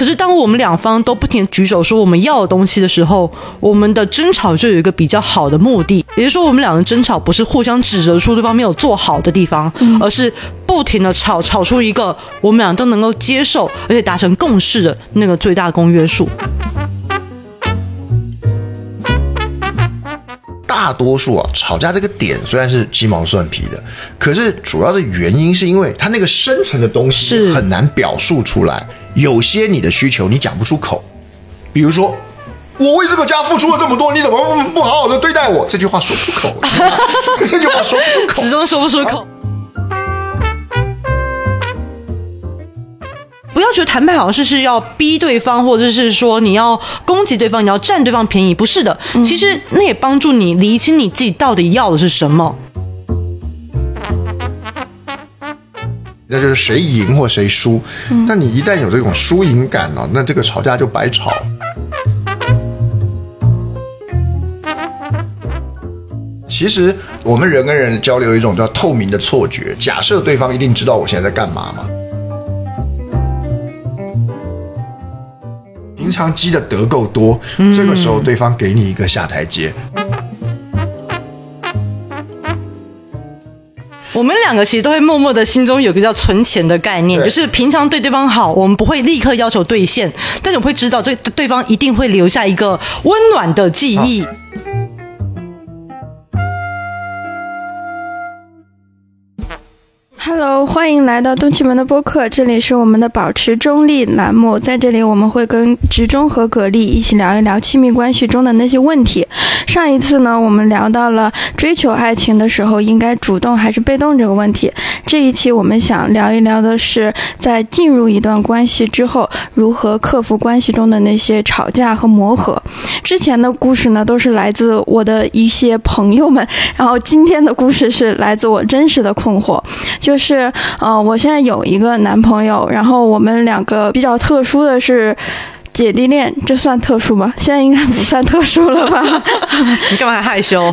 可是当我们两方都不停举手说我们要的东西的时候，我们的争吵就有一个比较好的目的，也就是说，我们两个争吵不是互相指责出对方没有做好的地方，而是不停的吵，吵出一个我们俩都能够接受，而且达成共识的那个最大公约数。大多数啊，吵架这个点虽然是鸡毛蒜皮的，可是主要的原因是因为它那个深层的东西是很难表述出来。有些你的需求你讲不出口，比如说我为这个家付出了这么多，你怎么不不好好的对待我？这句话说不出口，这句话说不出口始。终说不出口。不要觉得谈判好像是是要逼对方，或者是说你要攻击对方，你要占对方便宜，不是的。其实那也帮助你理清你自己到底要的是什么。那就是谁赢或谁输。那你一旦有这种输赢感呢、那这个吵架就白吵。其实我们人跟人交流有一种叫透明的错觉，假设对方一定知道我现在在干嘛嘛。平常积的德够多，这个时候对方给你一个下台阶。我们两个其实都会默默的心中有个叫存钱的概念，就是平常对对方好，我们不会立刻要求兑现，但是我们会知道这对方一定会留下一个温暖的记忆。Hello，欢迎来到东气门的播客，这里是我们的保持中立栏目，在这里我们会跟直中和蛤蜊一起聊一聊亲密关系中的那些问题。上一次呢，我们聊到了追求爱情的时候应该主动还是被动这个问题。这一期我们想聊一聊的是，在进入一段关系之后，如何克服关系中的那些吵架和磨合。之前的故事呢，都是来自我的一些朋友们，然后今天的故事是来自我真实的困惑。就是呃，我现在有一个男朋友，然后我们两个比较特殊的是。姐弟恋，这算特殊吗？现在应该不算特殊了吧？你干嘛还害羞？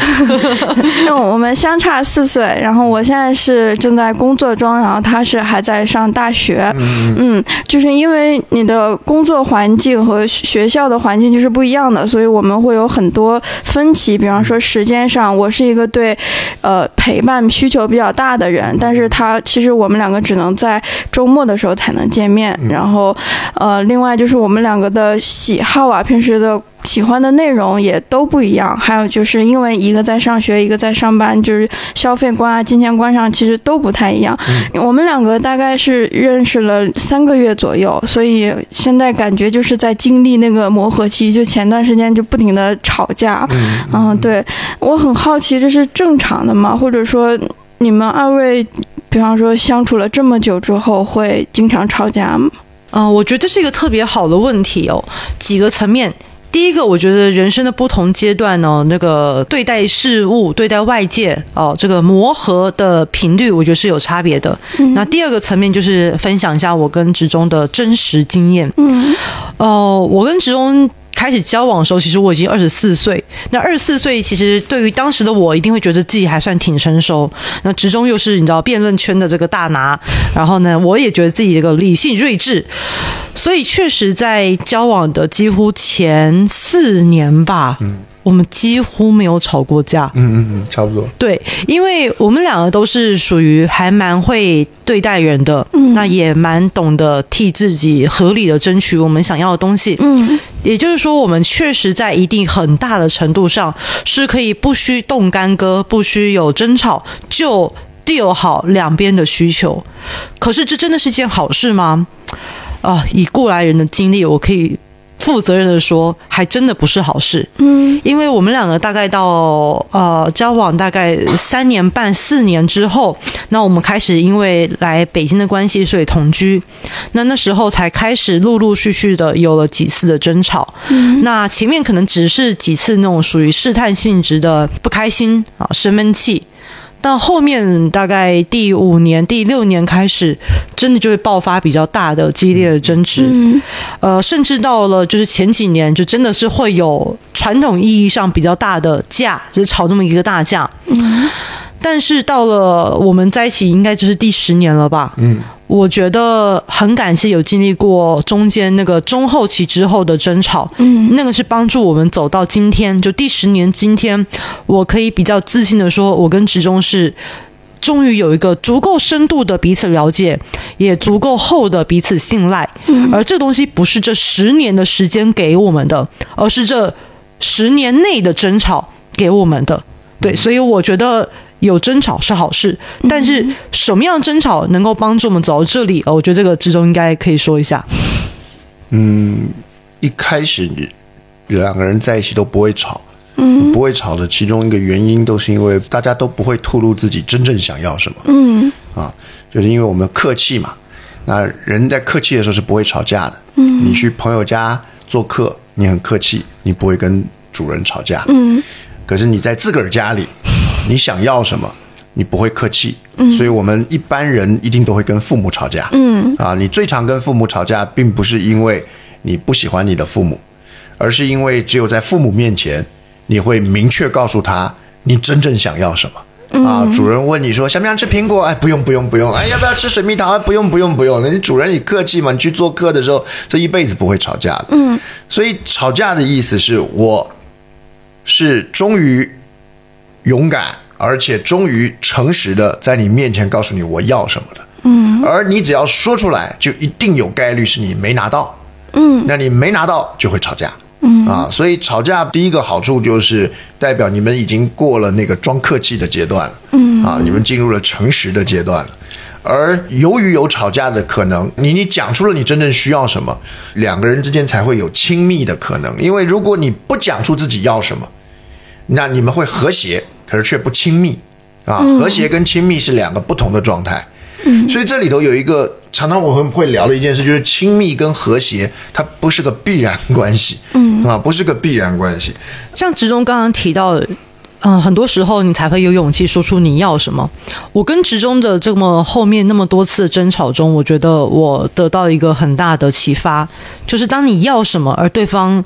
因为我们相差四岁，然后我现在是正在工作中，然后他是还在上大学。嗯，就是因为你的工作环境和学校的环境就是不一样的，所以我们会有很多分歧。比方说时间上，我是一个对呃陪伴需求比较大的人，但是他其实我们两个只能在周末的时候才能见面。然后呃，另外就是我们两个的喜好啊，平时的。喜欢的内容也都不一样，还有就是因为一个在上学，一个在上班，就是消费观啊、金钱观上其实都不太一样。我们两个大概是认识了三个月左右，所以现在感觉就是在经历那个磨合期，就前段时间就不停的吵架。嗯，对我很好奇，这是正常的吗？或者说你们二位，比方说相处了这么久之后，会经常吵架吗？嗯、我觉得这是一个特别好的问题哦，几个层面。第一个，我觉得人生的不同阶段呢，那个对待事物、对待外界哦，这个磨合的频率，我觉得是有差别的。那第二个层面就是分享一下我跟职中的真实经验。嗯哦，我跟职中开始交往的时候，其实我已经二十四岁。那二十四岁，其实对于当时的我，一定会觉得自己还算挺成熟。那职中又是你知道辩论圈的这个大拿，然后呢，我也觉得自己这个理性睿智，所以确实在交往的几乎前四年吧，我们几乎没有吵过架。嗯嗯嗯，差不多。对，因为我们两个都是属于还蛮会对待人的，嗯那也蛮懂得替自己合理的争取我们想要的东西。嗯也就是说，我们确实在一定很大的程度上是可以不需动干戈，不需有争吵，就 deal 好两边的需求。可是，这真的是件好事吗？啊、以过来人的经历，我可以负责任的说，还真的不是好事。嗯因为我们两个大概到呃交往大概三年半四年之后，那我们开始因为来北京的关系，所以同居。那那时候才开始陆陆续续的有了几次的争吵。嗯那前面可能只是几次那种属于试探性质的不开心啊、生闷气。到后面大概第五年、第六年开始，真的就会爆发比较大的激烈的争执。嗯呃，甚至到了就是前几年，就真的是会有传统意义上比较大的架，就是吵这么一个大架。嗯但是到了我们在一起，应该就是第十年了吧？嗯，我觉得很感谢有经历过中间那个中后期之后的争吵，嗯，那个是帮助我们走到今天，就第十年今天，我可以比较自信的说，我跟直中是。终于有一个足够深度的彼此了解，也足够厚的彼此信赖，嗯而这东西不是这十年的时间给我们的，而是这十年内的争吵给我们的。对，所以我觉得有争吵是好事，但是什么样的争吵能够帮助我们走到这里？呃，我觉得这个之中应该可以说一下。嗯一开始两个人在一起都不会吵，嗯，不会吵的其中一个原因都是因为大家都不会透露自己真正想要什么，嗯，啊，就是因为我们客气嘛。那人在客气的时候是不会吵架的，嗯，你去朋友家做客，你很客气，你不会跟主人吵架，嗯，可是你在自个儿家里，你想要什么，你不会客气，嗯，所以我们一般人一定都会跟父母吵架，嗯，啊，你最常跟父母吵架，并不是因为你不喜欢你的父母，而是因为只有在父母面前，你会明确告诉他你真正想要什么。啊，主人问你说想不想吃苹果？哎，不用不用不用。哎，要不要吃水蜜桃？哎，不用不用不用。你主人你客气嘛？你去做客的时候，这一辈子不会吵架的。嗯，所以吵架的意思是我是终于勇敢，而且终于诚实的在你面前告诉你我要什么的。嗯，而你只要说出来，就一定有概率是你没拿到。嗯，那你没拿到就会吵架。嗯啊，所以吵架第一个好处就是代表你们已经过了那个装客气的阶段了。嗯啊，你们进入了诚实的阶段了。而由于有吵架的可能，你你讲出了你真正需要什么，两个人之间才会有亲密的可能。因为如果你不讲出自己要什么，那你们会和谐，可是却不亲密啊。和谐跟亲密是两个不同的状态。嗯所以这里头有一个常常我们会聊的一件事，就是亲密跟和谐，它不是个必然关系，嗯啊，不是个必然关系。像直中刚刚提到，嗯，很多时候你才会有勇气说出你要什么。我跟直中的这么后面那么多次的争吵中，我觉得我得到一个很大的启发，就是当你要什么而对方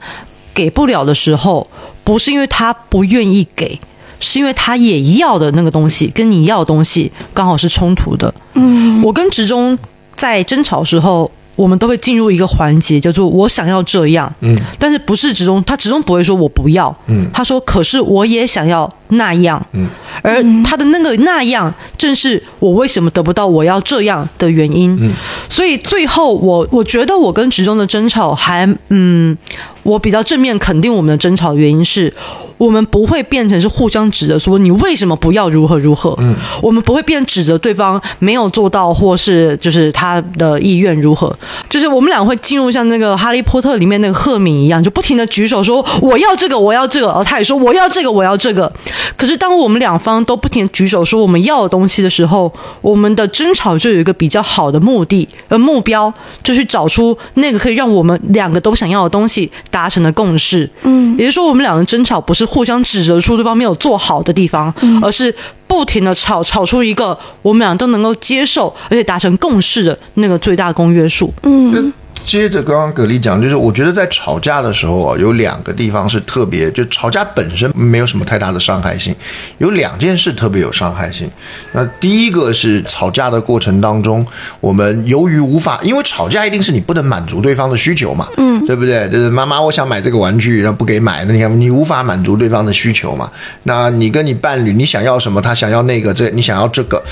给不了的时候，不是因为他不愿意给。是因为他也要的那个东西跟你要的东西刚好是冲突的。嗯，我跟职中在争吵时候，我们都会进入一个环节，叫做我想要这样。嗯，但是不是直中，他直中不会说我不要。嗯，他说可是我也想要那样。嗯，而他的那个那样，正是我为什么得不到我要这样的原因。嗯，所以最后我我觉得我跟直中的争吵还嗯。我比较正面肯定我们的争吵原因是，我们不会变成是互相指责说你为什么不要如何如何，嗯，我们不会变指责对方没有做到或是就是他的意愿如何，就是我们俩会进入像那个哈利波特里面那个赫敏一样，就不停的举手说我要这个我要这个，而他也说我要这个我要这个，可是当我们两方都不停举手说我们要的东西的时候，我们的争吵就有一个比较好的目的呃目标，就去找出那个可以让我们两个都想要的东西。达成的共识，嗯，也就是说，我们两个争吵不是互相指责出对方没有做好的地方，而是不停的吵，吵出一个我们俩都能够接受而且达成共识的那个最大公约数，嗯。接着刚刚葛丽讲，就是我觉得在吵架的时候啊，有两个地方是特别，就吵架本身没有什么太大的伤害性，有两件事特别有伤害性。那第一个是吵架的过程当中，我们由于无法，因为吵架一定是你不能满足对方的需求嘛，嗯，对不对？就是妈妈，我想买这个玩具，然后不给买，那你看你无法满足对方的需求嘛？那你跟你伴侣，你想要什么，他想要那个，这你想要这个，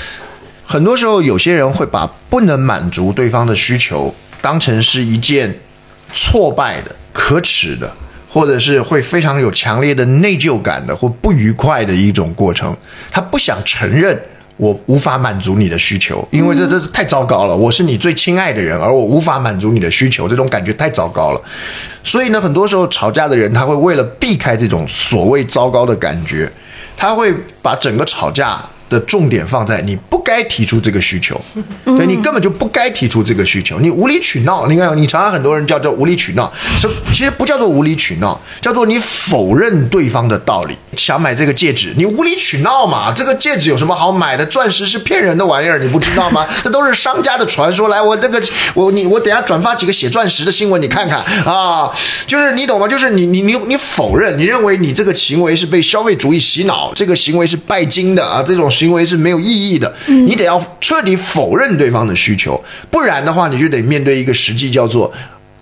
很多时候有些人会把不能满足对方的需求。当成是一件挫败的、可耻的，或者是会非常有强烈的内疚感的或不愉快的一种过程。他不想承认我无法满足你的需求，因为这这太糟糕了。我是你最亲爱的人，而我无法满足你的需求，这种感觉太糟糕了。所以呢，很多时候吵架的人，他会为了避开这种所谓糟糕的感觉，他会把整个吵架。的重点放在你不该提出这个需求，对你根本就不该提出这个需求，你无理取闹。你看，你常常很多人叫做无理取闹，是其实不叫做无理取闹，叫做你否认对方的道理。想买这个戒指，你无理取闹嘛？这个戒指有什么好买的？钻石是骗人的玩意儿，你不知道吗？这都是商家的传说。来，我这个我你我等下转发几个写钻石的新闻，你看看啊，就是你懂吗？就是你你你你否认，你认为你这个行为是被消费主义洗脑，这个行为是拜金的啊，这种。行为是没有意义的。你得要彻底否认对方的需求，不然的话，你就得面对一个实际，叫做。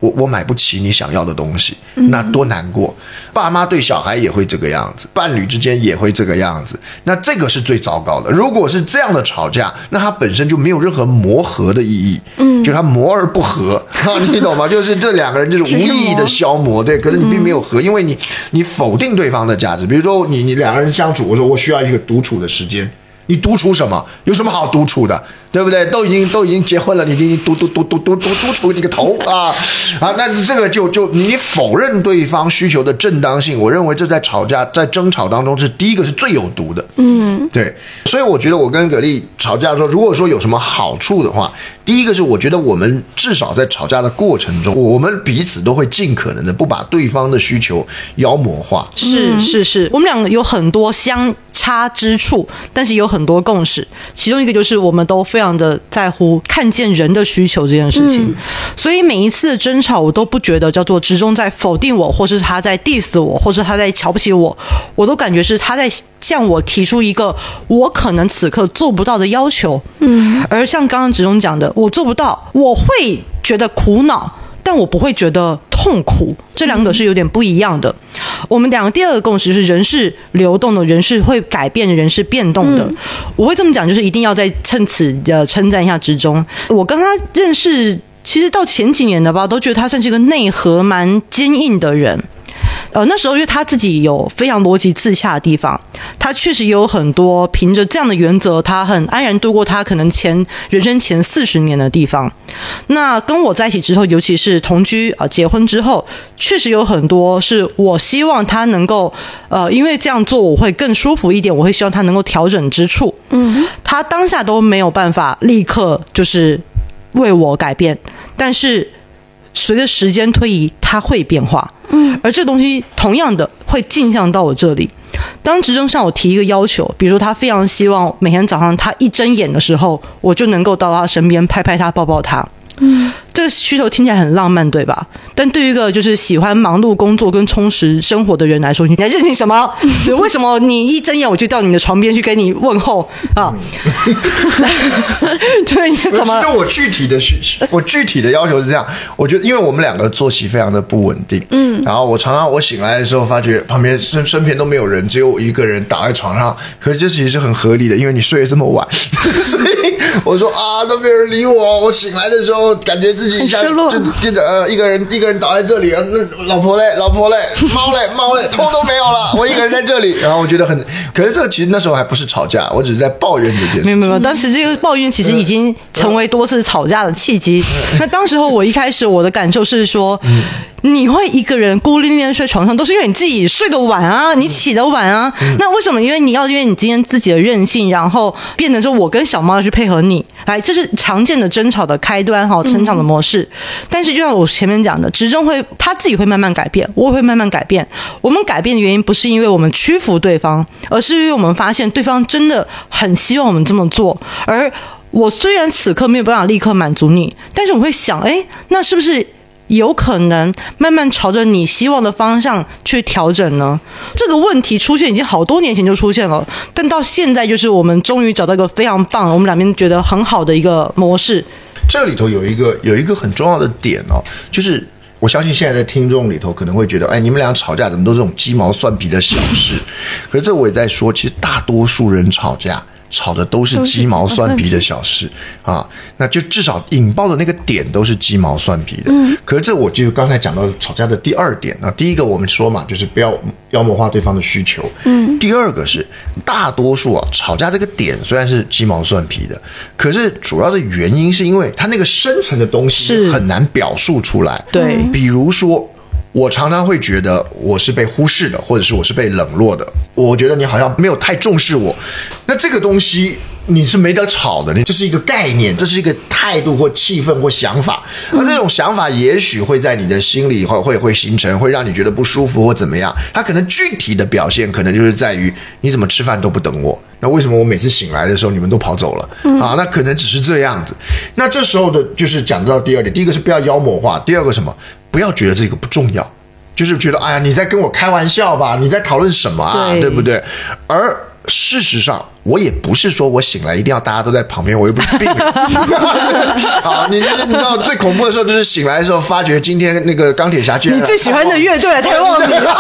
我我买不起你想要的东西，那多难过！爸妈对小孩也会这个样子，伴侣之间也会这个样子，那这个是最糟糕的。如果是这样的吵架，那它本身就没有任何磨合的意义，嗯，就它磨而不合，你懂吗？就是这两个人就是无意义的消磨，对，可是你并没有合，因为你你否定对方的价值。比如说你你两个人相处，我说我需要一个独处的时间，你独处什么？有什么好独处的？对不对？都已经都已经结婚了，你你嘟嘟嘟嘟嘟嘟嘟出你个头啊啊！那这个就就你否认对方需求的正当性，我认为这在吵架在争吵当中是第一个是最有毒的。嗯，对。所以我觉得我跟葛丽吵架的时候，如果说有什么好处的话，第一个是我觉得我们至少在吵架的过程中，我们彼此都会尽可能的不把对方的需求妖魔化。是是是，我们两个有很多相差之处，但是有很多共识。其中一个就是我们都非。非常的在乎看见人的需求这件事情，所以每一次的争吵，我都不觉得叫做直中在否定我，或是他在 diss 我，或是他在瞧不起我，我都感觉是他在向我提出一个我可能此刻做不到的要求。嗯，而像刚刚直中讲的，我做不到，我会觉得苦恼。但我不会觉得痛苦，这两个是有点不一样的。我们两个第二个共识是，人是流动的，人是会改变，人是变动的。我会这么讲，就是一定要在趁此的称赞一下之中。我跟他认识，其实到前几年的吧，都觉得他算是一个内核蛮坚硬的人。呃，那时候因为他自己有非常逻辑自洽的地方，他确实也有很多凭着这样的原则，他很安然度过他可能前人生前四十年的地方。那跟我在一起之后，尤其是同居啊，结婚之后，确实有很多是我希望他能够呃，因为这样做我会更舒服一点，我会希望他能够调整之处。嗯，他当下都没有办法立刻就是为我改变，但是。随着时间推移，它会变化，嗯，而这东西同样的会镜像到我这里。当执政向我提一个要求，比如说他非常希望每天早上他一睁眼的时候，我就能够到他身边拍拍他、抱抱他。嗯，这个需求听起来很浪漫，对吧？但对于一个就是喜欢忙碌工作跟充实生活的人来说，你在任性什么？为什么你一睁眼我就到你的床边去跟你问候啊？对，怎么？就我具体的需，我具体的要求是这样。我觉得，因为我们两个作息非常的不稳定，嗯，然后我常常我醒来的时候，发觉旁边身身边都没有人，只有我一个人倒在床上。可是这其实是很合理的，因为你睡得这么晚，所以我说啊，都没有人理我。我醒来的时候。感觉自己像就就呃一个人一个人倒在这里啊，那老婆嘞，老婆嘞，猫嘞，猫嘞，通都没有了，我一个人在这里，然后我觉得很，可是这个其实那时候还不是吵架，我只是在抱怨这件事。没有没有，当时这个抱怨其实已经成为多次吵架的契机。那当时候我一开始我的感受是说。你会一个人孤零零睡床上，都是因为你自己睡得晚啊，你起得晚啊。那为什么？因为你要因为你今天自己的任性，然后变成说我跟小猫要去配合你，来，这是常见的争吵的开端哈，成长的模式。但是就像我前面讲的，执政会他自己会慢慢改变，我也会慢慢改变。我们改变的原因不是因为我们屈服对方，而是因为我们发现对方真的很希望我们这么做。而我虽然此刻没有办法立刻满足你，但是我会想，哎，那是不是？有可能慢慢朝着你希望的方向去调整呢？这个问题出现已经好多年前就出现了，但到现在就是我们终于找到一个非常棒，我们两边觉得很好的一个模式。这里头有一个有一个很重要的点哦，就是我相信现在的听众里头可能会觉得，哎，你们俩吵架怎么都是这种鸡毛蒜皮的小事？可是这我也在说，其实大多数人吵架。吵的都是鸡毛蒜皮的小事啊，那就至少引爆的那个点都是鸡毛蒜皮的。嗯，可是这我就刚才讲到吵架的第二点啊第一个我们说嘛，就是不要妖魔化对方的需求。嗯，第二个是大多数啊吵架这个点虽然是鸡毛蒜皮的，可是主要的原因是因为它那个深层的东西很难表述出来。对，比如说。我常常会觉得我是被忽视的，或者是我是被冷落的。我觉得你好像没有太重视我，那这个东西你是没得吵的。你这是一个概念，这是一个态度或气氛或想法。那这种想法也许会在你的心里会会会形成，会让你觉得不舒服或怎么样。它可能具体的表现可能就是在于你怎么吃饭都不等我。那为什么我每次醒来的时候你们都跑走了？啊，那可能只是这样子。那这时候的就是讲到第二点，第一个是不要妖魔化，第二个什么？不要觉得这个不重要，就是觉得哎呀，你在跟我开玩笑吧？你在讨论什么啊？对不对？而事实上，我也不是说我醒来一定要大家都在旁边，我又不是病人。好，你你你知道最恐怖的时候就是醒来的时候，发觉今天那个钢铁侠居然你最喜欢的乐队来太旺你了，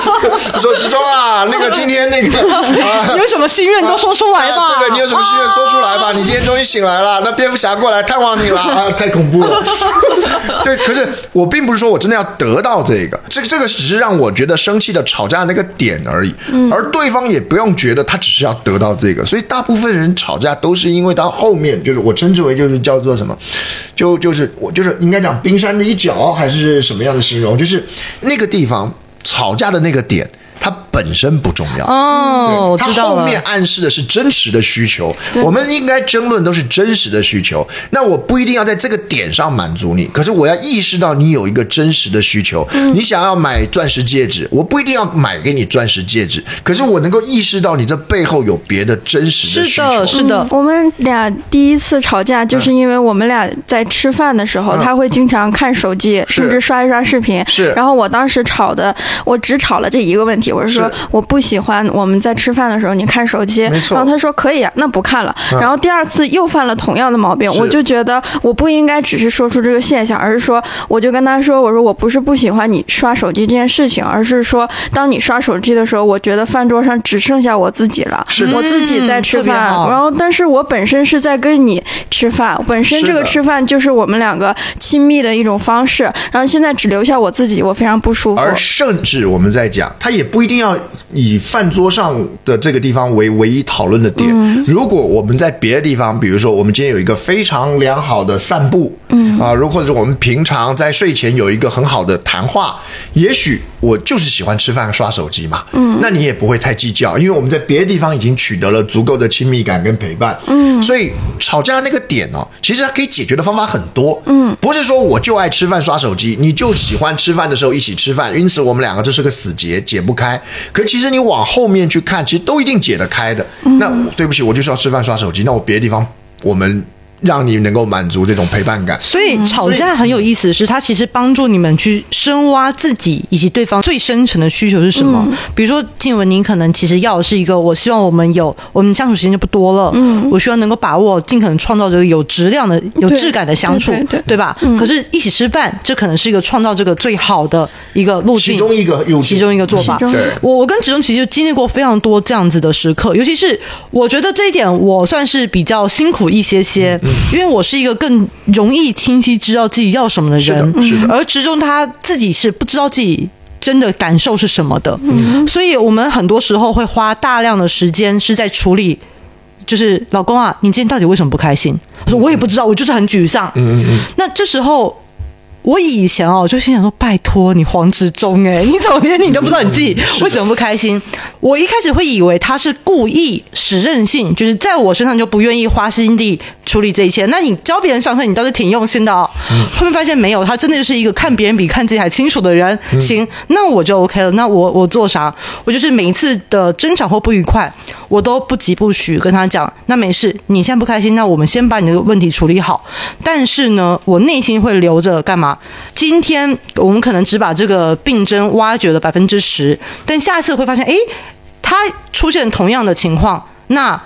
说志忠啊，那个今天那个啊 有什么心愿都说出来吧。啊对对，你有什么心愿说出来吧？你今天终于醒来了，那蝙蝠侠过来探望你了啊！太恐怖了。对，可是我并不是说我真的要得到这个，这个这个只是让我觉得生气的吵架的那个点而已，而对方也不用觉得他只是要得到这个，所以大部分人吵架都是因为到后面就是我称之为就是叫做什么，就就是我就是应该讲冰山的一角还是什么样的形容，就是那个地方吵架的那个点。他本身不重要哦，我它知道。后面暗示的是真实的需求，我们应该争论都是真实的需求。那我不一定要在这个点上满足你，可是我要意识到你有一个真实的需求。嗯你想要买钻石戒指，我不一定要买给你钻石戒指，可是我能够意识到你这背后有别的真实的需求。是的，是的。我们俩第一次吵架，就是因为我们俩在吃饭的时候，嗯他会经常看手机，甚至刷一刷视频。是然后我当时吵的，我只吵了这一个问题，我是说是我不喜欢我们在吃饭的时候你看手机。然后他说可以啊，那不看了。嗯。然后第二次又犯了同样的毛病，我就觉得我不应该只是说出这个现象，而是说我就跟他说，我说我不是不喜欢你刷手机这件事情，而是说当你刷手机的时候，我觉得饭桌上只剩下我自己了，是。我自己在吃饭，然后但是我本身是在跟你吃饭，本身这个吃饭就是我们两个亲密的一种方式，然后现在只留下我自己，我非常不舒服。而甚至我们在讲，他也不一定要以饭桌上的这个地方为唯一讨论的点。如果我们在别的地方，比如说我们今天有一个非常良好的散步，嗯啊，如或者是我们平常在睡前有一个很好的谈话，也许我就是喜欢吃饭刷手机嘛，嗯，那你也不会太计较，因为我们在别的地方已经取得了足够的亲密感跟陪伴，嗯，所以吵架那个点哦，其实它可以解决的方法很多，嗯，不是说我就爱吃饭刷手机，你就喜欢吃饭的时候一起吃饭，因此我们两个这是个死结，解不开。可其实你往后面去看，其实都一定解得开的。那对不起，我就是要吃饭刷手机，那我别的地方我们让你能够满足这种陪伴感。所以吵架很有意思的是，它其实帮助你们去深挖自己以及对方最深层的需求是什么。比如说，静文，你可能其实要的是一个，我希望我们有我们相处时间就不多了，嗯，我希望能够把握尽可能创造这个有质量的、有质感的相处，对对。对吧？可是，一起吃饭，这可能是一个创造这个最好的一个路径，其中一个其中一个做法。我我跟子中其实就经历过非常多这样子的时刻，尤其是我觉得这一点我算是比较辛苦一些些，嗯因为我是一个更容易清晰知道自己要什么的人，是的是的而池中他自己是不知道自己。真的感受是什么的，嗯所以我们很多时候会花大量的时间是在处理，就是老公啊，你今天到底为什么不开心？他说我也不知道，我就是很沮丧。嗯嗯嗯，那这时候，我以前哦，就心想说：“拜托你黄执中，哎，你怎么连你都不知道你自己为什么不开心？”我一开始会以为他是故意使任性，就是在我身上就不愿意花心力处理这一切。那你教别人上课，你倒是挺用心的哦。后面发现没有，他真的就是一个看别人比看自己还清楚的人。行，那我就 OK 了。那我我做啥？我就是每一次的争吵或不愉快，我都不急不徐跟他讲，那没事，你现在不开心，那我们先把你的问题处理好。但是呢，我内心会留着干嘛？今天我们可能只把这个病症挖掘了百分之十，但下一次会发现，诶，他出现同样的情况，那。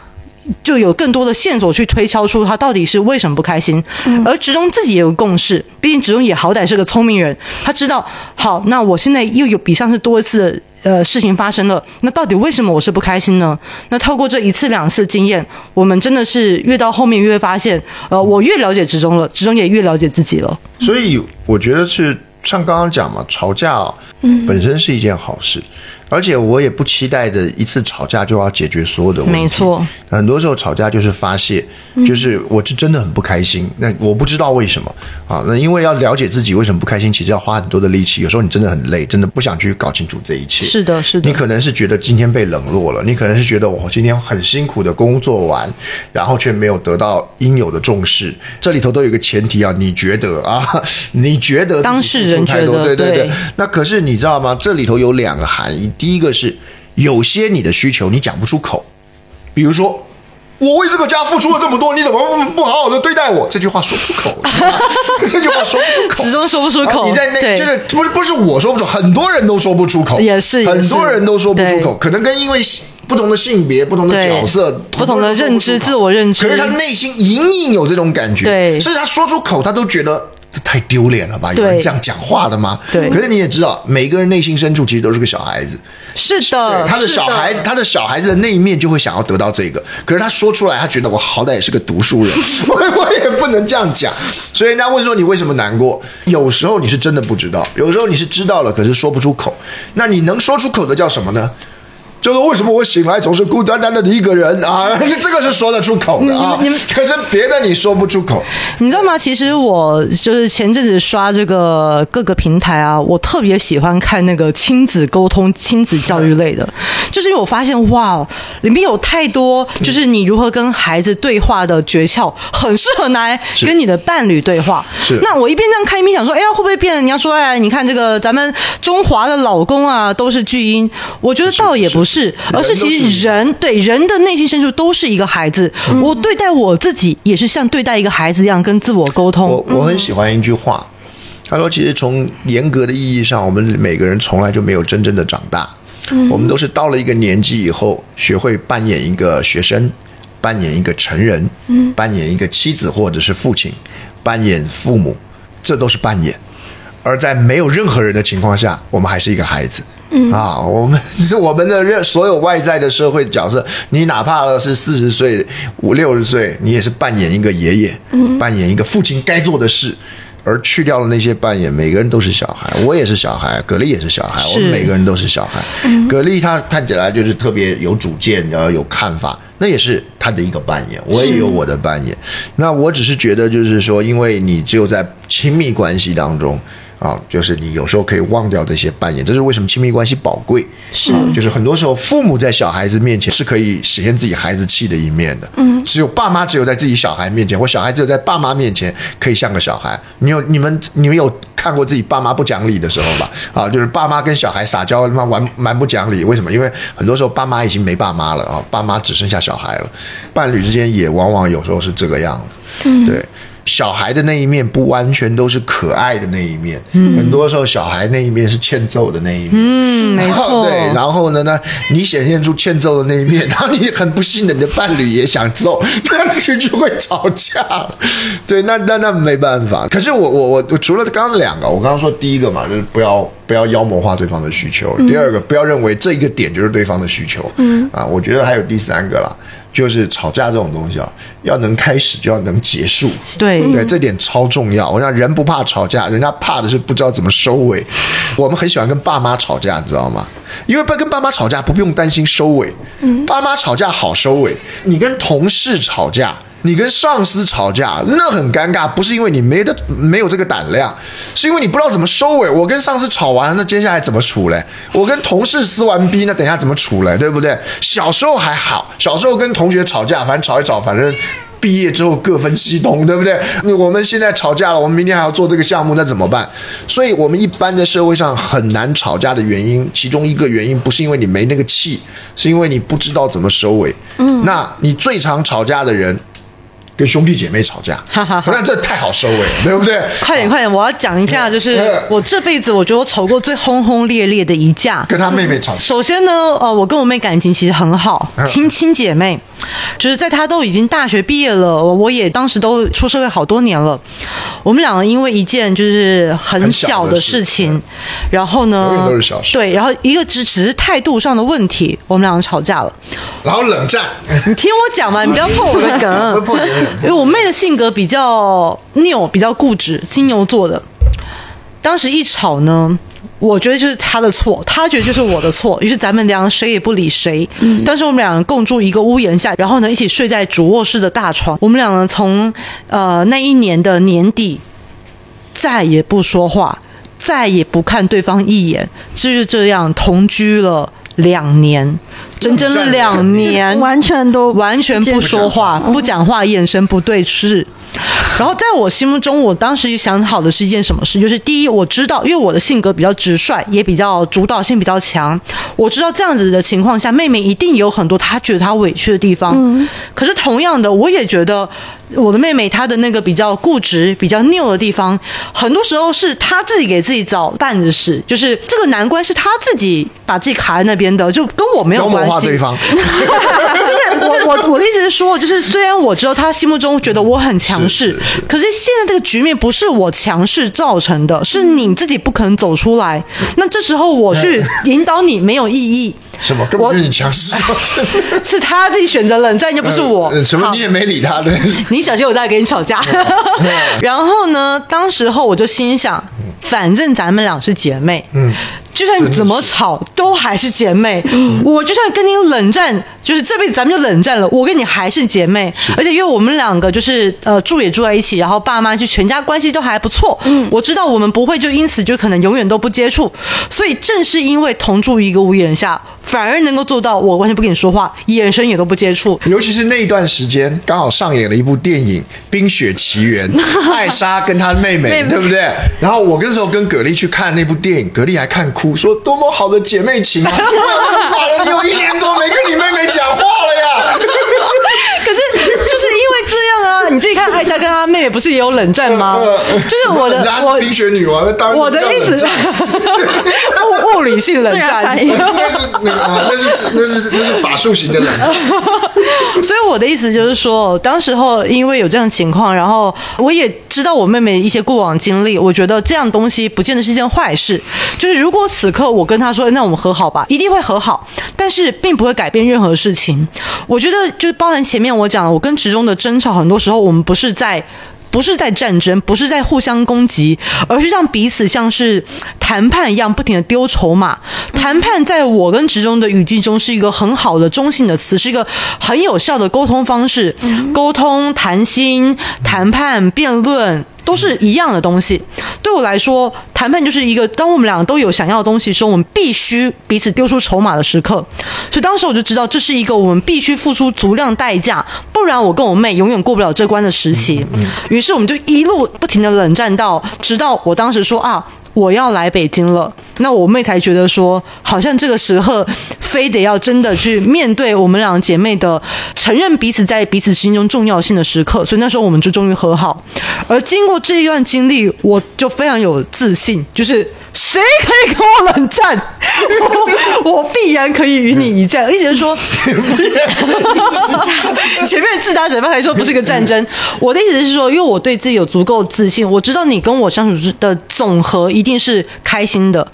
就有更多的线索去推敲出他到底是为什么不开心，而直中自己也有共识，毕竟直中也好歹是个聪明人，他知道，好，那我现在又有比上次多一次的呃事情发生了，那到底为什么我是不开心呢？那透过这一次两次经验，我们真的是越到后面越发现，呃，我越了解职中了，职中也越了解自己了。所以我觉得是像刚刚讲嘛，吵架、哦、本身是一件好事，而且我也不期待的一次吵架就要解决所有的问题。没错，很多时候吵架就是发泄，就是我是真的很不开心，那我不知道为什么啊。那因为要了解自己为什么不开心，其实要花很多的力气。有时候你真的很累，真的不想去搞清楚这一切。是的，是的你，可能是觉得今天被冷落了，你可能是觉得我今天很辛苦的工作完，然后却没有得到应有的重视。这里头都有一个前提啊，你觉得啊，你觉得当事人觉得对对对那可是你知道吗？这里头有两个含义，第一个是有些你的需求你讲不出口，比如说。我为这个家付出了这么多，你怎么不不好好的对待我？这句话说不出口，这句话说不出口，始终说不出口。啊你在那，就是不是不是我说不出，很多人都说不出口，也是很多人都说不出口，可能跟因为不同的性别、不同的角色、不同的认知、自我认知。可是他内心隐隐有这种感觉，对。所以他说出口，他都觉得这太丢脸了吧？有人这样讲话的吗？对可是你也知道，每个人内心深处其实都是个小孩子，是的，他的小孩子，他的小孩子的那一面就会想要得到这个，可是他说出来，他觉得我好歹也是个读书人，我我也不能这样讲。所以人家问说你为什么难过？有时候你是真的不知道，有时候你是知道了，可是说不出口。那你能说出口的叫什么呢？就是为什么我醒来总是孤单单的一个人啊？这个是说得出口的啊你们，可是别的你说不出口。你知道吗？其实我就是前阵子刷这个各个平台啊，我特别喜欢看那个亲子沟通、亲子教育类的，就是因为我发现哇，里面有太多就是你如何跟孩子对话的诀窍，很适合拿来跟你的伴侣对话。是那我一边这样看，一边想说，哎呀，会不会变？你要说，哎，你看这个咱们中华的老公啊，都是巨婴。我觉得倒也不是，而是其实人对人的内心深处都是一个孩子。我对待我自己也是像对待一个孩子一样跟自我沟通。我我很喜欢一句话，他说：“其实从严格的意义上，我们每个人从来就没有真正的长大，我们都是到了一个年纪以后，学会扮演一个学生，扮演一个成人，扮演一个妻子或者是父亲，扮演父母，这都是扮演。而在没有任何人的情况下，我们还是一个孩子。啊，我们是 我们的任所有外在的社会角色，你哪怕是四十岁、五六十岁，你也是扮演一个爷爷，扮演一个父亲该做的事。而去掉了那些扮演，每个人都是小孩，我也是小孩，格力也是小孩，我们每个人都是小孩。格力他看起来就是特别有主见，然后有看法，那也是他的一个扮演，我也有我的扮演。那我只是觉得，就是说，因为你只有在亲密关系当中。啊，就是你有时候可以忘掉这些扮演，这是为什么亲密关系宝贵。是啊就是很多时候父母在小孩子面前是可以实现自己孩子气的一面的。嗯，只有爸妈只有在自己小孩面前，或小孩只有在爸妈面前可以像个小孩。你有你们你们有看过自己爸妈不讲理的时候吧？啊，就是爸妈跟小孩撒娇，他妈玩蛮不讲理。为什么？因为很多时候爸妈已经没爸妈了啊，爸妈只剩下小孩了。伴侣之间也往往有时候是这个样子。嗯，对。小孩的那一面不完全都是可爱的那一面，很多时候小孩那一面是欠揍的那一面。嗯，没错，对，然后呢，那你显现出欠揍的那一面，然后你很不幸的，你的伴侣也想揍，那这就会吵架。对，那那那没办法。可是我我我我除了刚刚两个，我刚刚说第一个嘛，就是不要不要妖魔化对方的需求；第二个，不要认为这一个点就是对方的需求。嗯啊，我觉得还有第三个啦。就是吵架这种东西啊，要能开始就要能结束。对对，这点超重要。我讲人不怕吵架，人家怕的是不知道怎么收尾。我们很喜欢跟爸妈吵架，你知道吗？因为不跟爸妈吵架不用担心收尾，爸妈吵架好收尾。你跟同事吵架。你跟上司吵架，那很尴尬，不是因为你没的没有这个胆量，是因为你不知道怎么收尾。我跟上司吵完，那接下来怎么处嘞？我跟同事撕完逼，那等一下怎么处嘞？对不对？小时候还好，小时候跟同学吵架，反正吵一吵，反正毕业之后各分西东，对不对？我们现在吵架了，我们明天还要做这个项目，那怎么办？所以，我们一般在社会上很难吵架的原因，其中一个原因不是因为你没那个气，是因为你不知道怎么收尾。嗯，那你最常吵架的人。跟兄弟姐妹吵架，那这太好收尾了，对不对？快点快点，我要讲一下，就是嗯我这辈子我觉得我吵过最轰轰烈烈的一架。跟他妹妹吵，首先呢，呃，我跟我妹感情其实很好，嗯。亲亲姐妹，就是在她都已经大学毕业了，我也当时都出社会好多年了，我们两个因为一件就是很小的事情，然后呢对，然后一个只只是态度上的问题，我们两个吵架了。然后冷战，你听我讲嘛，你不要破我的梗。因为我妹的性格比较拗，比较固执，金牛座的。当时一吵呢，我觉得就是她的错，她觉得就是我的错，于是咱们两个谁也不理谁。当时我们两个共住一个屋檐下，然后呢一起睡在主卧室的大床。我们两个从呃那一年的年底再也不说话，再也不看对方一眼，就是这样同居了两年，整整两年，完全都完全不说话，不讲话，眼神不对视。然后在我心目中，我当时想好的是一件什么事，就是第一，我知道，因为我的性格比较直率，也比较主导性比较强，我知道这样子的情况下，妹妹一定有很多她觉得她委屈的地方。嗯，可是同样的，我也觉得。我的妹妹她的那个比较固执、比较拗的地方，很多时候是她自己给自己找绊子使，就是这个难关是她自己把自己卡在那边的，就跟我没有关系。对方，就 是我我我的意思是说，就是虽然我知道他心目中觉得我很强势，可是现在这个局面不是我强势造成的，是你自己不可能走出来。那这时候我去引导你没有意义。什么？根本就是你强势，是他自己选择冷战，又不是我。什么？你也没理他，对？你小心我再跟你吵架。然后呢？当时候我就心想，反正咱们俩是姐妹，嗯，就算怎么吵，都还是姐妹。我就算跟你冷战，就是这辈子咱们就冷战了。我跟你还是姐妹，而且因为我们两个就是呃住也住在一起，然后爸妈就全家关系都还不错。嗯，我知道我们不会就因此就可能永远都不接触，所以正是因为同住一个屋檐下。反而能够做到，我完全不跟你说话，眼神也都不接触。尤其是那一段时间，刚好上演了一部电影《冰雪奇缘》，艾莎跟她妹妹，对不对？然后我那时候跟葛丽去看那部电影，葛丽还看哭，说多么好的姐妹情啊！有一年多没跟你妹妹讲话了呀。可是就是因为这样啊，你自己看艾莎跟她妹妹不是也有冷战吗？就是我的，我冰雪女王，我的意思理性冷战。那是那是那是法术型的冷战，所以我的意思就是说，当时候因为有这样情况，然后我也知道我妹妹一些过往经历，我觉得这样东西不见得是一件坏事。就是如果此刻我跟她说，那我们和好吧，一定会和好，但是并不会改变任何事情。我觉得就是包含前面我讲的，我跟池中的争吵，很多时候我们不是在。不是在战争，不是在互相攻击，而是让彼此像是谈判一样，不停的丢筹码。谈判在我跟直中的语境中是一个很好的中性的词，是一个很有效的沟通方式。沟通、谈心、谈判、辩论。都是一样的东西，对我来说，谈判就是一个当我们两个都有想要的东西时候，我们必须彼此丢出筹码的时刻。所以当时我就知道，这是一个我们必须付出足量代价，不然我跟我妹永远过不了这关的时期。于是我们就一路不停的冷战到，直到我当时说啊。我要来北京了，那我妹才觉得说，好像这个时候非得要真的去面对我们两姐妹的承认彼此在彼此心中重要性的时刻，所以那时候我们就终于和好。而经过这一段经历，我就非常有自信，就是。谁可以跟我冷战？我我必然可以与你一战。一直说，前面自打嘴巴还说不是个战争。我的意思是说，因为我对自己有足够自信，我知道你跟我相处的总和一定是开心的。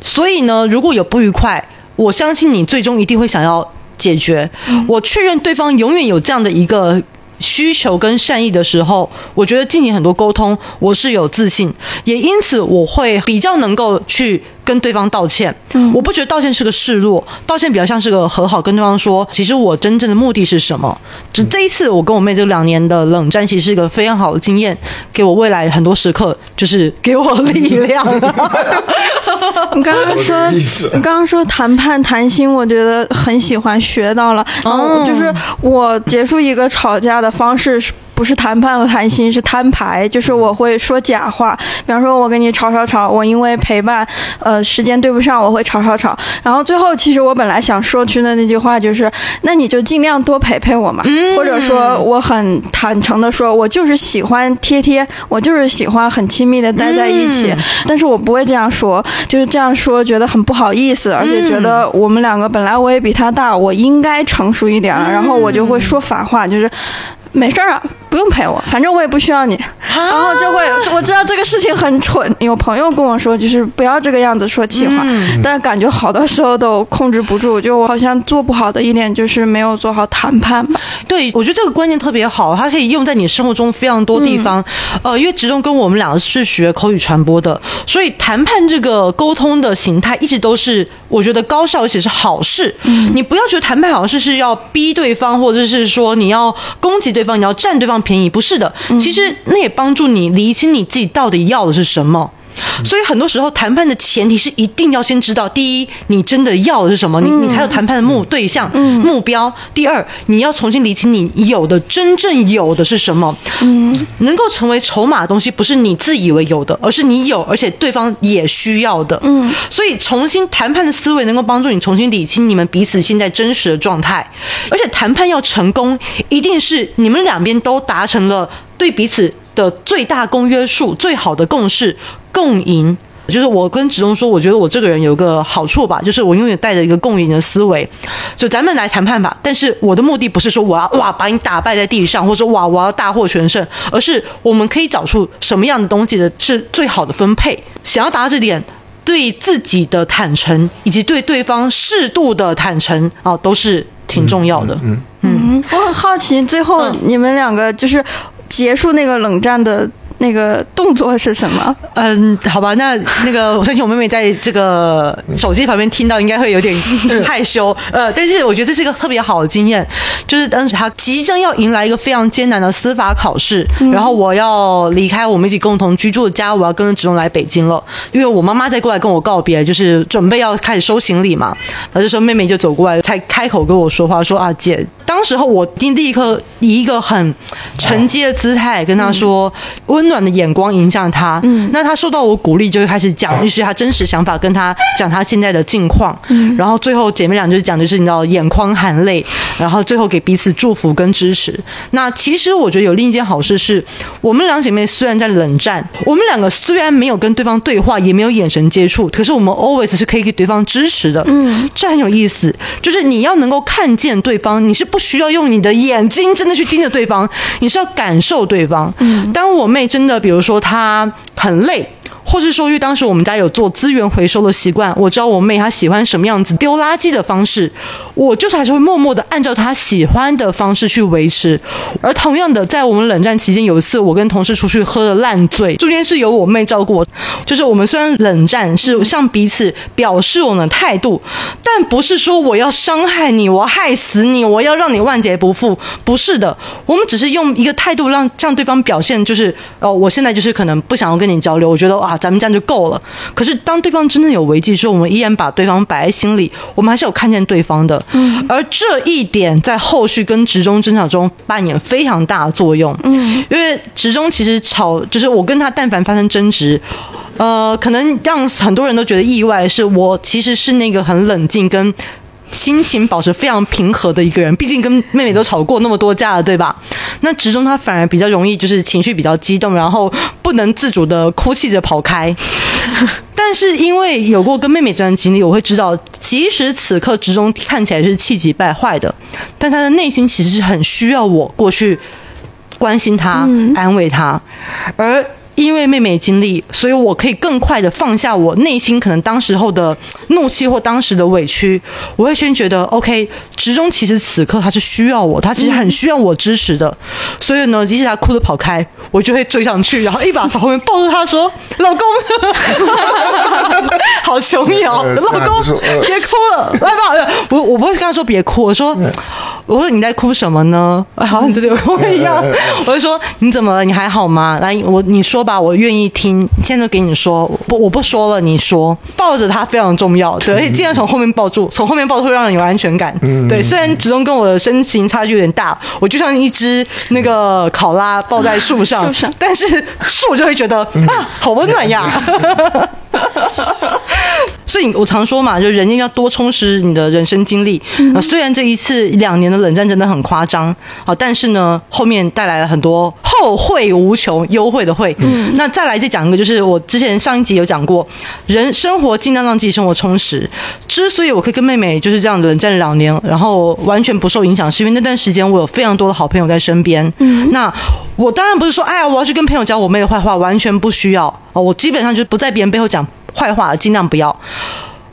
所以呢，如果有不愉快，我相信你最终一定会想要解决。我确认对方永远有这样的一个。需求跟善意的时候，我觉得进行很多沟通，我是有自信，也因此我会比较能够去。跟对方道歉，我不觉得道歉是个示弱，道歉比较像是个和好，跟对方说，其实我真正的目的是什么？这这一次，我跟我妹这两年的冷战，其实是一个非常好的经验，给我未来很多时刻，就是给我力量。你刚刚说，你刚刚说谈判谈心，我觉得很喜欢，学到了。然后就是我结束一个吵架的方式是。不是谈判和谈心，是摊牌。就是我会说假话，比方说我跟你吵吵吵，我因为陪伴，呃，时间对不上，我会吵吵吵。然后最后，其实我本来想说去的那句话就是，那你就尽量多陪陪我嘛。或者说，我很坦诚的说，我就是喜欢贴贴，我就是喜欢很亲密的待在一起。但是我不会这样说，就是这样说觉得很不好意思，而且觉得我们两个本来我也比他大，我应该成熟一点。然后我就会说反话，就是。没事儿啊，不用陪我，反正我也不需要你。然后就会我知道这个事情很蠢，有朋友跟我说，就是不要这个样子说气话。但感觉好多时候都控制不住，就我好像做不好的一点就是没有做好谈判吧。对，我觉得这个观念特别好，它可以用在你生活中非常多地方。呃，因为直中跟我们两个是学口语传播的，所以谈判这个沟通的形态一直都是我觉得高效而且是好事。你不要觉得谈判好事是要逼对方，或者是说你要攻击对。方你要占对方便宜，不是的。其实那也帮助你理清你自己到底要的是什么。所以很多时候谈判的前提是一定要先知道，第一，你真的要的是什么，你你才有谈判的目对象、目标；第二，你要重新理清你有的真正有的是什么。嗯，能够成为筹码的东西，不是你自以为有的，而是你有，而且对方也需要的。嗯，所以重新谈判的思维能够帮助你重新理清你们彼此现在真实的状态，而且谈判要成功，一定是你们两边都达成了对彼此的最大公约数、最好的共识、共赢。就是我跟子忠说，我觉得我这个人有个好处吧，就是我永远带着一个共赢的思维，就咱们来谈判吧。但是我的目的不是说我要哇把你打败在地上，或者说哇我要大获全胜，而是我们可以找出什么样的东西的是最好的分配。想要达到这点，对自己的坦诚以及对对方适度的坦诚啊，都是挺重要的。嗯嗯，我很好奇，最后你们两个就是结束那个冷战的。那个动作是什么？嗯，好吧，那那个我相信我妹妹在这个手机旁边听到，应该会有点害羞。呃，但是我觉得这是一个特别好的经验，就是当时她即将要迎来一个非常艰难的司法考试，然后我要离开我们一起共同居住的家，我要跟着子龙来北京了，因为我妈妈在过来跟我告别，就是准备要开始收行李嘛。然后这时候妹妹就走过来，才开口跟我说话，说啊姐，当时候我第立刻以一个很承接的姿态跟她说温。温暖的眼光影响他，嗯，那他受到我鼓励，就会开始讲一些他真实想法，跟他讲他现在的境况，嗯，然后最后姐妹俩就是讲的是你知道眼眶含泪，然后最后给彼此祝福跟支持。那其实我觉得有另一件好事是，我们两姐妹虽然在冷战，我们两个虽然没有跟对方对话，也没有眼神接触，可是我们 always 是可以给对方支持的，嗯，这很有意思。就是你要能够看见对方，你是不需要用你的眼睛真的去盯着对方，你是要感受对方。嗯，当我妹。真的，比如说他很累。或是说，因为当时我们家有做资源回收的习惯，我知道我妹她喜欢什么样子丢垃圾的方式，我就是还是会默默的按照她喜欢的方式去维持。而同样的，在我们冷战期间，有一次我跟同事出去喝了烂醉，中间是由我妹照顾我。就是我们虽然冷战，是向彼此表示我们的态度，但不是说我要伤害你，我要害死你，我要让你万劫不复，不是的。我们只是用一个态度让向对方表现，就是哦，我现在就是可能不想要跟你交流，我觉得啊。咱们这样就够了。可是当对方真的有危机时，候，我们依然把对方摆在心里，我们还是有看见对方的。嗯，而这一点在后续跟职中争吵中扮演非常大的作用。嗯，因为职中其实吵，就是我跟他但凡发生争执，呃，可能让很多人都觉得意外，是我其实是那个很冷静跟。心情保持非常平和的一个人，毕竟跟妹妹都吵过那么多架了，对吧？那直中他反而比较容易，就是情绪比较激动，然后不能自主的哭泣着跑开。但是因为有过跟妹妹这段经历，我会知道，即使此刻直中看起来是气急败坏的，但他的内心其实是很需要我过去关心他、安慰他，而。因为妹妹经历，所以我可以更快的放下我内心可能当时候的怒气或当时的委屈。我会先觉得，OK，直中其实此刻他是需要我，他其实很需要我支持的。所以呢，即使他哭着跑开，我就会追上去，然后一把从后面抱住他说：“老公，好琼瑶，老公别哭了，来吧。”我我不会跟他说别哭，我说：“我说你在哭什么呢？”好像对对，跟我一样。我就说：“你怎么了？你还好吗？”来，我你说。吧，我愿意听。现在给你说，不，我不说了。你说，抱着他非常重要，对，而且尽量从后面抱住，从后面抱会让人有安全感。嗯对，虽然子东跟我的身形差距有点大，我就像一只那个考拉抱在树上，但是树就会觉得啊，好温暖呀。所以，我常说嘛，就人要多充实你的人生经历。虽然这一次两年的冷战真的很夸张，好，但是呢，后面带来了很多后会无穷、优惠的会。那再来再讲一个，就是我之前上一集有讲过，人生活尽量让自己生活充实。之所以我可以跟妹妹就是这样冷战两年，然后完全不受影响，是因为那段时间我有非常多的好朋友在身边。那我当然不是说，哎呀，我要去跟朋友讲我妹的坏话，完全不需要。哦，我基本上就不在别人背后讲。坏话尽量不要。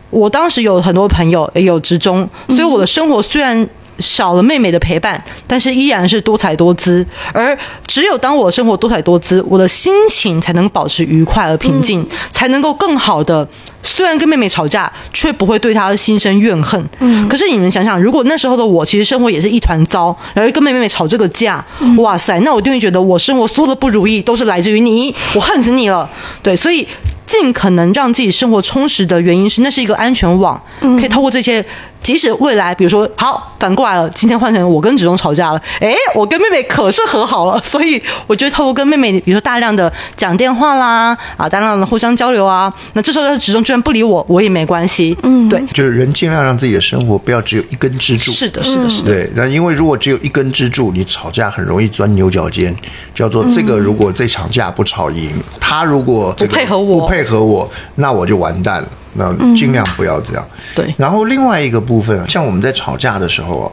我当时有很多朋友，也有职中，所以我的生活虽然少了妹妹的陪伴，但是依然是多彩多姿。而只有当我生活多彩多姿，我的心情才能保持愉快而平静，才能够更好的。虽然跟妹妹吵架，却不会对她心生怨恨。嗯，可是你们想想，如果那时候的我，其实生活也是一团糟，然后跟妹妹吵这个架，哇塞，那我就会觉得我生活所有的不如意都是来自于你，我恨死你了。对，所以。尽可能让自己生活充实的原因是，那是一个安全网，可以透过这些。即使未来，比如说，好反过来了，今天换成我跟子忠吵架了，诶，我跟妹妹可是和好了，所以我觉得透过跟妹妹，比如说大量的讲电话啦，啊，大量的互相交流啊，那这时候子忠居然不理我，我也没关系，嗯，对，就是人尽量让自己的生活不要只有一根支柱，是的，是的，是的，对，那因为如果只有一根支柱，你吵架很容易钻牛角尖，叫做这个如果这场架不吵赢，他如果这个不配合我。不配合我，那我就完蛋了。那尽量不要这样。对，然后另外一个部分，像我们在吵架的时候啊，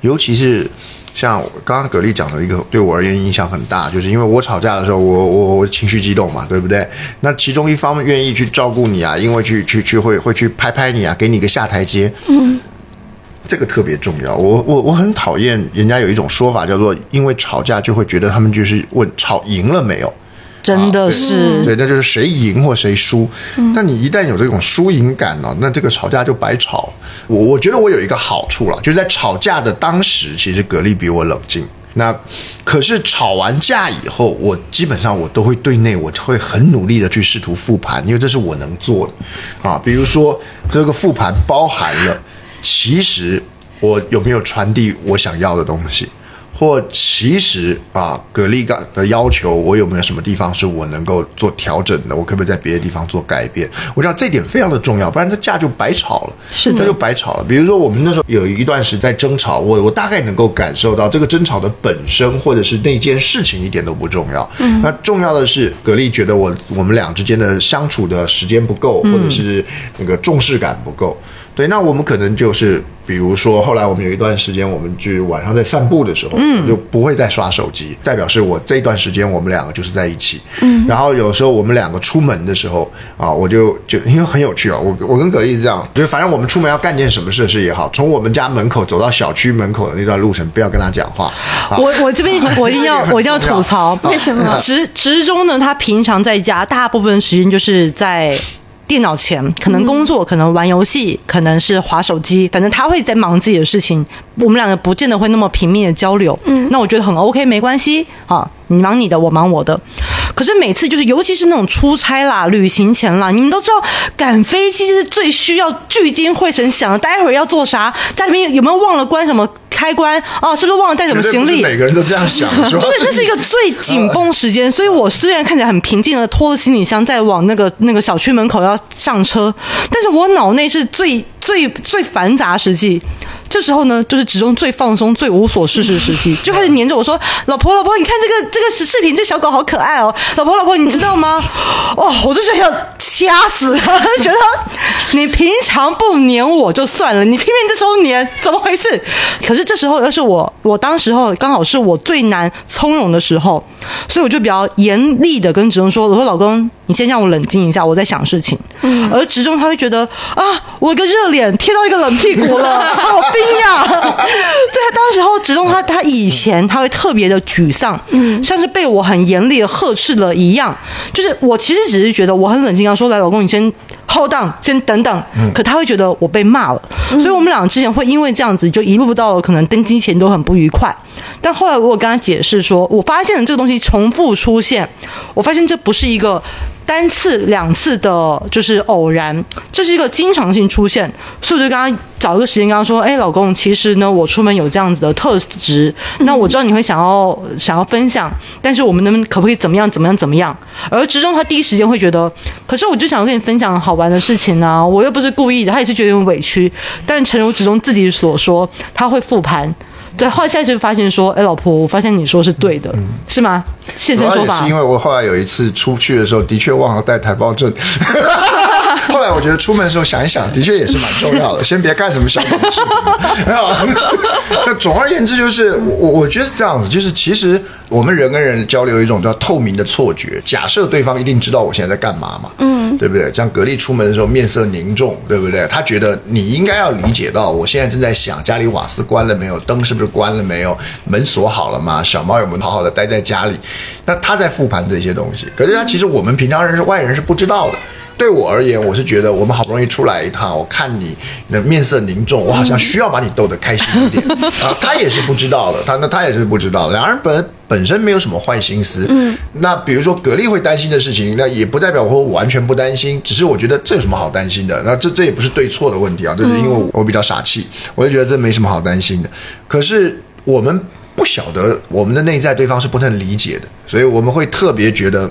尤其是像刚刚格力讲的一个，对我而言影响很大，就是因为我吵架的时候，我我我情绪激动嘛，对不对？那其中一方面愿意去照顾你啊，因为去去去会会去拍拍你啊，给你个下台阶。嗯，这个特别重要。我我我很讨厌人家有一种说法叫做，因为吵架就会觉得他们就是问吵赢了没有。真的是对，那就是谁赢或谁输。那你一旦有这种输赢感呢，那这个吵架就白吵。我我觉得我有一个好处了，就是在吵架的当时，其实格力比我冷静。那可是吵完架以后，我基本上我都会对内，我会很努力的去试图复盘，因为这是我能做的啊。比如说这个复盘包含了，其实我有没有传递我想要的东西。或其实啊，格力港的要求，我有没有什么地方是我能够做调整的？我可不可以在别的地方做改变？我知道这点非常的重要，不然这架就白吵了，是的，就白吵了。比如说我们那时候有一段时在争吵，我我大概能够感受到这个争吵的本身，或者是那件事情一点都不重要。嗯，那重要的是格力觉得我我们俩之间的相处的时间不够，或者是那个重视感不够。对，那我们可能就是，比如说，后来我们有一段时间，我们就晚上在散步的时候，嗯，就不会再刷手机，代表是我这一段时间我们两个就是在一起。嗯，然后有时候我们两个出门的时候啊，我就就因为很有趣啊，我我跟葛丽是这样，就是反正我们出门要干件什么事事也好，从我们家门口走到小区门口的那段路程，不要跟他讲话。我我这边 我一定要我一定要吐槽，为什么？直直中呢？他平常在家大部分时间就是在。电脑前可能工作，可能玩游戏，可能是划手机，反正他会在忙自己的事情。我们两个不见得会那么频密的交流。嗯，那我觉得很 OK，没关系啊，你忙你的，我忙我的。可是每次就是，尤其是那种出差啦、旅行前啦，你们都知道，赶飞机是最需要聚精会神想，待会儿要做啥，家里面有没有忘了关什么？开关啊，是不是忘了带什么行李？每个人都这样想，就是那是一个最紧绷时间。所以我虽然看起来很平静的拖着行李箱在往那个那个小区门口要上车，但是我脑内是最最最繁杂时期。这时候呢，就是其中最放松、最无所事事的时期，就开始黏着我说：“老婆，老婆，你看这个这个视视频，这小狗好可爱哦！老婆，老婆，你知道吗？哦，我就想要掐死他，觉得你平常不黏我就算了，你偏偏这时候黏，怎么回事？可是这时候要是我，我当时候刚好是我最难从容的时候，所以我就比较严厉的跟子中说：我说老公。”你先让我冷静一下，我在想事情。嗯，而直中他会觉得啊，我一个热脸贴到一个冷屁股了，好冰呀！对，当时候直中他他以前他会特别的沮丧，嗯，像是被我很严厉的呵斥了一样。就是我其实只是觉得我很冷静，要说来，老公你先 hold on，先等等。嗯，可他会觉得我被骂了，所以我们两个之前会因为这样子就一路到可能登机前都很不愉快。但后来我跟他解释说，我发现了这个东西重复出现，我发现这不是一个。三次两次的，就是偶然，这是一个经常性出现，所以我就跟他找一个时间，跟他说：“哎，老公，其实呢，我出门有这样子的特质，那我知道你会想要想要分享，但是我们能可不可以怎么样怎么样怎么样？”而直中他第一时间会觉得，可是我就想跟你分享好玩的事情呢，我又不是故意的，他也是觉得很委屈。但诚如直中自己所说，他会复盘。对，后来现在就发现说，哎，老婆，我发现你说是对的，是吗？现身说法。是因为我后来有一次出去的时候，的确忘了带台胞证。我觉得出门的时候想一想，的确也是蛮重要的。先别干什么小动作。那总而言之，就是我我我觉得是这样子，就是其实我们人跟人交流有一种叫透明的错觉，假设对方一定知道我现在在干嘛嘛，嗯，对不对？像格力出门的时候面色凝重，对不对？他觉得你应该要理解到，我现在正在想家里瓦斯关了没有，灯是不是关了没有，门锁好了吗？小猫有没有好好的待在家里？那他在复盘这些东西，可是他其实我们平常人是外人是不知道的。对我而言，我是觉得我们好不容易出来一趟，我看你你的面色凝重，我好像需要把你逗得开心一点 啊。他也是不知道的，他那他也是不知道的，两人本本身没有什么坏心思。嗯，那比如说格力会担心的事情，那也不代表我完全不担心，只是我觉得这有什么好担心的？那这这也不是对错的问题啊，这是因为我我比较傻气，我就觉得这没什么好担心的。可是我们不晓得我们的内在对方是不能理解的，所以我们会特别觉得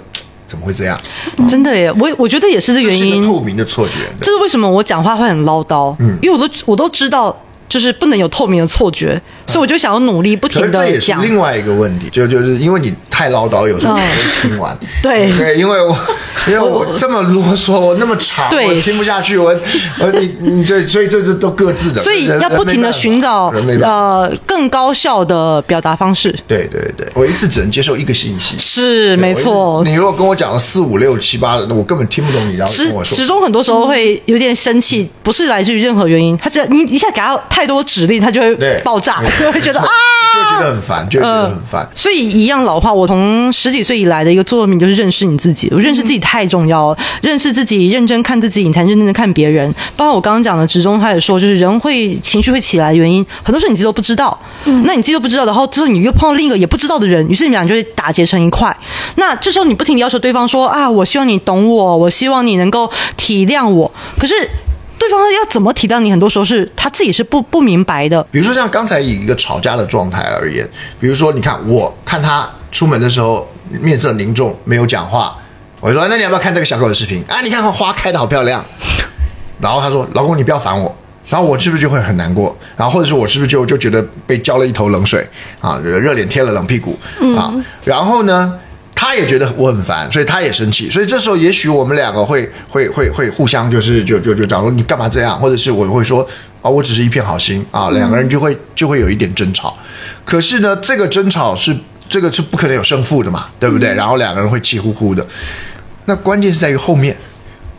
怎么会这样？真的耶，我我觉得也是这原因。透明的错觉。这是为什么我讲话会很唠叨？嗯，因为我都我都知道。就是不能有透明的错觉，所以我就想要努力不停的讲。这也是另外一个问题，就就是因为你太唠叨，有时候不会听完。对对，因为我 因为我这么啰嗦，我那么长，我听不下去。我呃，你你这所以这是都各自的。所以要不停的寻找呃更高效的表达方式。对对对，我一次只能接受一个信息。是没错。你如果跟我讲了四五六七八的，我根本听不懂你要跟我说。始终很多时候会有点生气，不是来自于任何原因，他只你一下给他。太多指令，他就会爆炸，就 会觉得啊，就觉得很烦，就觉得很烦。所以一样老话，我从十几岁以来的一个座右铭就是认识你自己。我认识自己太重要了，认识自己，认真看自己，你才认真的看别人。包括我刚刚讲的，职中他也说，就是人会情绪会起来的原因，很多时候你自己都不知道。那你自己都不知道，然后之后你又碰到另一个也不知道的人，于是你们俩就会打结成一块。那这时候你不停的要求对方说啊，我希望你懂我，我希望你能够体谅我。可是。对方要怎么体谅你？很多时候是他自己是不不明白的。比如说像刚才以一个吵架的状态而言，比如说你看，我看他出门的时候面色凝重，没有讲话，我就说：“那你要不要看这个小狗的视频？啊，你看花开的好漂亮。”然后他说：“老公，你不要烦我。”然后我是不是就会很难过？然后或者是我是不是就就觉得被浇了一头冷水啊？热脸贴了冷屁股啊？然后呢？他也觉得我很烦，所以他也生气，所以这时候也许我们两个会会会会互相就是就就就假如你干嘛这样，或者是我会说啊我只是一片好心啊，两个人就会就会有一点争吵。可是呢，这个争吵是这个是不可能有胜负的嘛，对不对？然后两个人会气呼呼的。那关键是在于后面，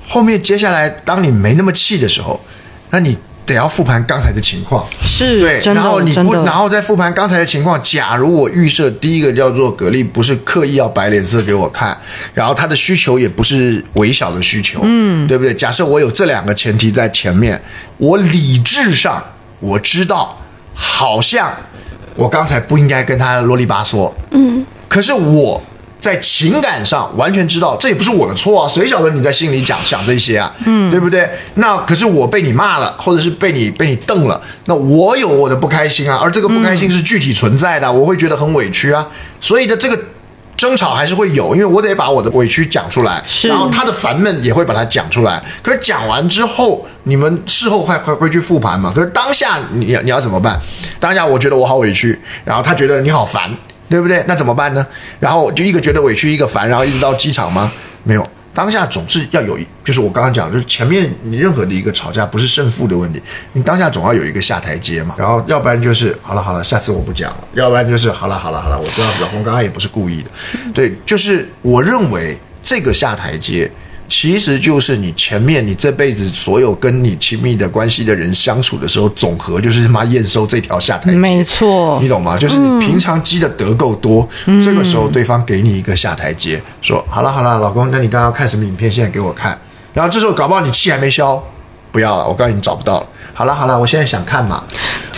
后面接下来当你没那么气的时候，那你。得要复盘刚才的情况，是对，然后你不，然后再复盘刚才的情况。假如我预设第一个叫做格力不是刻意要摆脸色给我看，然后他的需求也不是微小的需求，嗯，对不对？假设我有这两个前提在前面，我理智上我知道，好像我刚才不应该跟他啰里吧嗦，嗯，可是我。在情感上完全知道，这也不是我的错啊，谁晓得你在心里讲想这些啊？嗯，对不对？那可是我被你骂了，或者是被你被你瞪了，那我有我的不开心啊，而这个不开心是具体存在的，我会觉得很委屈啊。所以的这个争吵还是会有，因为我得把我的委屈讲出来，然后他的烦闷也会把它讲出来。可是讲完之后，你们事后会会会去复盘嘛？可是当下你你要怎么办？当下我觉得我好委屈，然后他觉得你好烦。对不对？那怎么办呢？然后就一个觉得委屈，一个烦，然后一直到机场吗？没有，当下总是要有，就是我刚刚讲，就是前面你任何的一个吵架不是胜负的问题，你当下总要有一个下台阶嘛。然后要不然就是好了好了，下次我不讲了；要不然就是好了好了好了，我知道老公刚刚也不是故意的。对，就是我认为这个下台阶。其实就是你前面你这辈子所有跟你亲密的关系的人相处的时候，总和就是他妈验收这条下台阶，没错，你懂吗？就是你平常积的德够多，这个时候对方给你一个下台阶，说好了好了，老公，那你刚刚看什么影片？现在给我看。然后这时候搞不好你气还没消，不要了，我告诉你找不到了。好了好了，我现在想看嘛。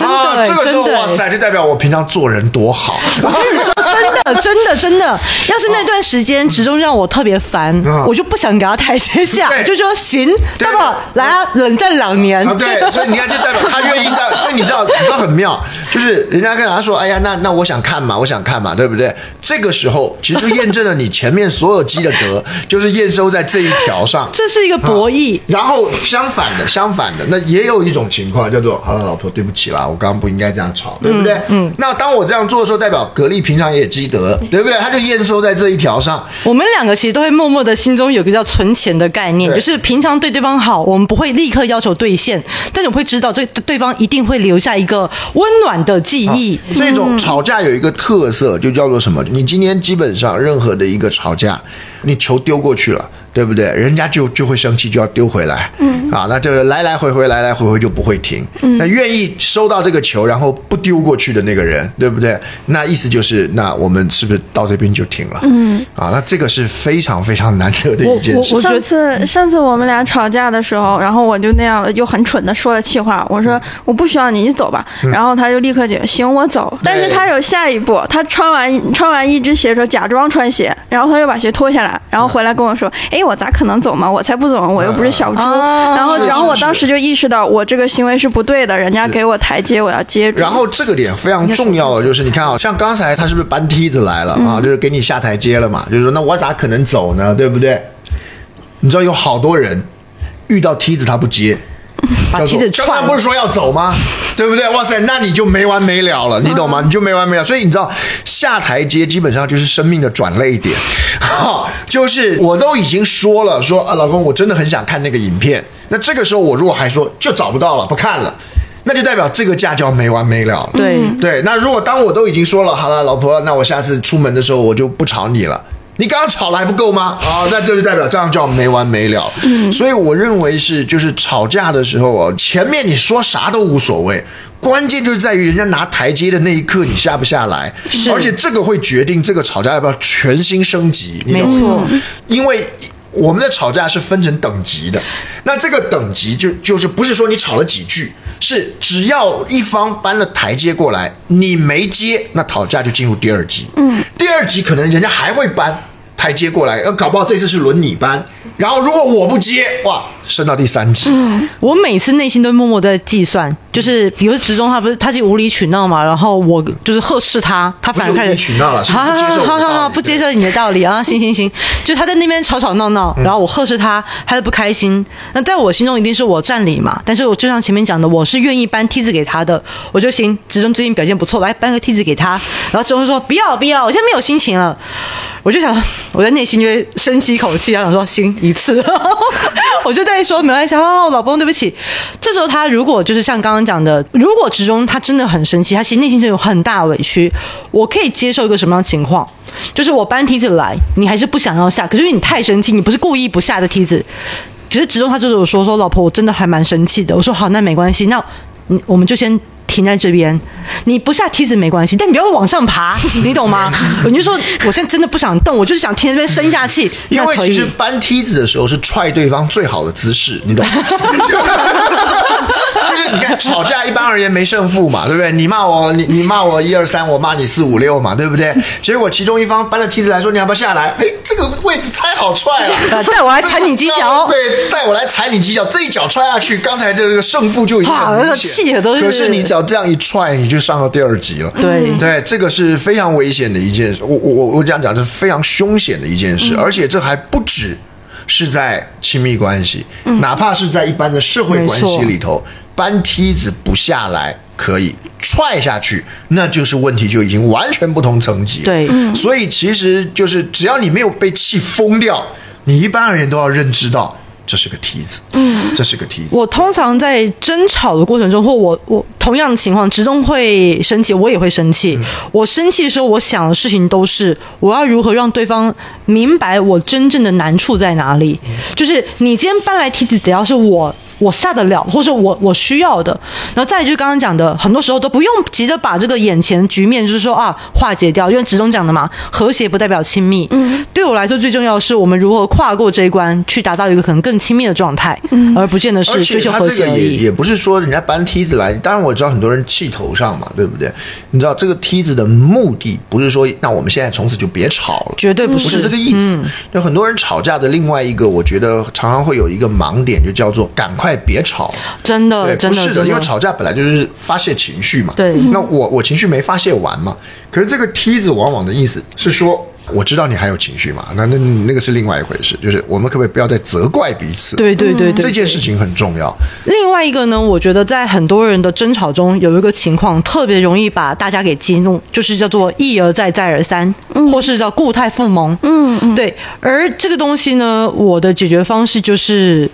啊，这个时候哇塞，就代表我平常做人多好。我跟你说，真的真的真的，要是那段时间始终让我特别烦，我就不想给他台阶下，就说行，大宝来啊，冷战两年。对，所以你看，就代表他愿意这样。所以你知道，你知道很妙，就是人家跟他说，哎呀，那那我想看嘛，我想看嘛，对不对？这个时候其实就验证了你前面所有积的德，就是验收在这一条上。这是一个博弈。然后相反的，相反的，那也有一种情况叫做，好了，老婆，对不起啦，我刚刚不应该这样吵，对不对？嗯。那当我这样做的时候，代表格力平常也积德，对不对？他就验收在这一条上。我们两个其实都会默默的心中有个叫存钱的概念，就是平常对对方好，我们不会立刻要求兑现，但是我会知道这对方一定会留下一个温暖的记忆。这种吵架有一个特色，就叫做什么？你今天基本上任何的一个吵架，你球丢过去了。对不对？人家就就会生气，就要丢回来。嗯，啊，那就来来回回，来来回回就不会停。嗯，那愿意收到这个球，然后不丢过去的那个人，对不对？那意思就是，那我们是不是到这边就停了？嗯，啊，那这个是非常非常难得的一件事。我觉得上次上次我们俩吵架的时候，然后我就那样又很蠢的说了气话，我说我不需要你，你走吧。然后他就立刻就行，我走。但是他有下一步，他穿完穿完一只鞋的时候假装穿鞋，然后他又把鞋脱下来，然后回来跟我说：“哎，我咋可能走嘛？我才不走，我又不是小猪。啊然后然后我当时就意识到我这个行为是不对的，人家给我台阶，我要接住。然后这个点非常重要的就是，你看啊，像刚才他是不是搬梯子来了啊？就是给你下台阶了嘛？就是说，那我咋可能走呢？对不对？你知道有好多人遇到梯子他不接，把叫做梯子刚不是说要走吗？对不对？哇塞，那你就没完没了了，你懂吗？你就没完没了。所以你知道下台阶基本上就是生命的转泪点，哈，就是我都已经说了，说啊，老公，我真的很想看那个影片。那这个时候我如果还说就找不到了，不看了。那就代表这个架就要没完没了了。对对，那如果当我都已经说了，好了，老婆，那我下次出门的时候我就不吵你了。你刚刚吵了还不够吗？啊、那这就代表这样叫没完没了。嗯，所以我认为是就是吵架的时候哦，前面你说啥都无所谓，关键就是在于人家拿台阶的那一刻你下不下来，是而且这个会决定这个吵架要不要全新升级。你懂没错？因为我们的吵架是分成等级的，那这个等级就就是不是说你吵了几句，是只要一方搬了台阶过来，你没接，那讨价就进入第二级。嗯，第二级可能人家还会搬台阶过来，呃，搞不好这次是轮你搬，然后如果我不接，哇，升到第三级。我每次内心都默默在计算，就是比如职中他不是他就无理取闹嘛，然后我就是呵斥他，他反而开始取闹了好好好好不接受你的道理啊，行行行，就他在那边吵吵闹闹，然后我呵斥他，他就不开心。那在我心中一定是我占理嘛，但是我就像前面讲的，我是愿意搬梯子给他的，我就行。职中最近表现不错，来搬个梯子给他，然后职中说不要不要，我现在没有心情了。我就想，我在内心就会深吸一口气，然后想说行一次，我就在说没关系，哦，老公对不起。这时候他如果就是像刚刚讲的，如果职中他真的很生气，他其实内心是有很大委屈，我可以接受一个什么样情况？就是我搬梯子来，你还是不想要下，可是因为你太生气，你不是故意不下的梯子。其实职中他就是说说，老婆我真的还蛮生气的。我说好，那没关系，那你我们就先停在这边，你不下梯子没关系，但你不要往上爬，你懂吗？我就说我现在真的不想动，我就是想停在这边生一下气，因为其实搬梯子的时候是踹对方最好的姿势，你懂吗？就是你看吵架一般而言没胜负嘛，对不对？你骂我，你你骂我一二三，我骂你四五六嘛，对不对？结果其中一方搬了梯子来说你要不要下来？哎，这个位置太好踹了，呃 带我来踩你几脚对，带我来踩你几脚，这一脚踹下去，刚才的这个胜负就已经很明显。气都是可是你只要这样一踹，你就上到第二级了。对对，这个是非常危险的一件事。我我我我这样讲，这是非常凶险的一件事，而且这还不止是在亲密关系，哪怕是在一般的社会关系里头，搬梯子不下来可以踹下去，那就是问题就已经完全不同层级了。对所以其实就是只要你没有被气疯掉，你一般而言都要认知到这是个梯子，嗯，这是个梯子。我通常在争吵的过程中，或我我同样的情况，直中会生气，我也会生气。我生气的时候，我想的事情都是我要如何让对方明白我真正的难处在哪里。就是你今天搬来梯子，只要是我。我下得了，或者我我需要的，然后再就是刚刚讲的，很多时候都不用急着把这个眼前局面就是说啊化解掉，因为职中讲的嘛，和谐不代表亲密。嗯，对我来说最重要的是我们如何跨过这一关，去达到一个可能更亲密的状态，嗯，而不见得是追求和谐而这个也已。也不是说人家搬梯子来，当然我知道很多人气头上嘛，对不对？你知道这个梯子的目的不是说那我们现在从此就别吵了，绝对不是不是这个意思。有很多人吵架的另外一个，我觉得常常会有一个盲点，就叫做赶快别吵。真的，真的，不是的，因为吵架本来就是发泄情绪嘛。对那我我情绪没发泄完嘛，可是这个梯子往往的意思是说。我知道你还有情绪嘛，那那那个是另外一回事，就是我们可不可以不要再责怪彼此？对对对对，这件事情很重要。另外一个呢，我觉得在很多人的争吵中，有一个情况特别容易把大家给激怒，就是叫做一而再再而三，或是叫固态复萌。嗯嗯，对。而这个东西呢，我的解决方式就是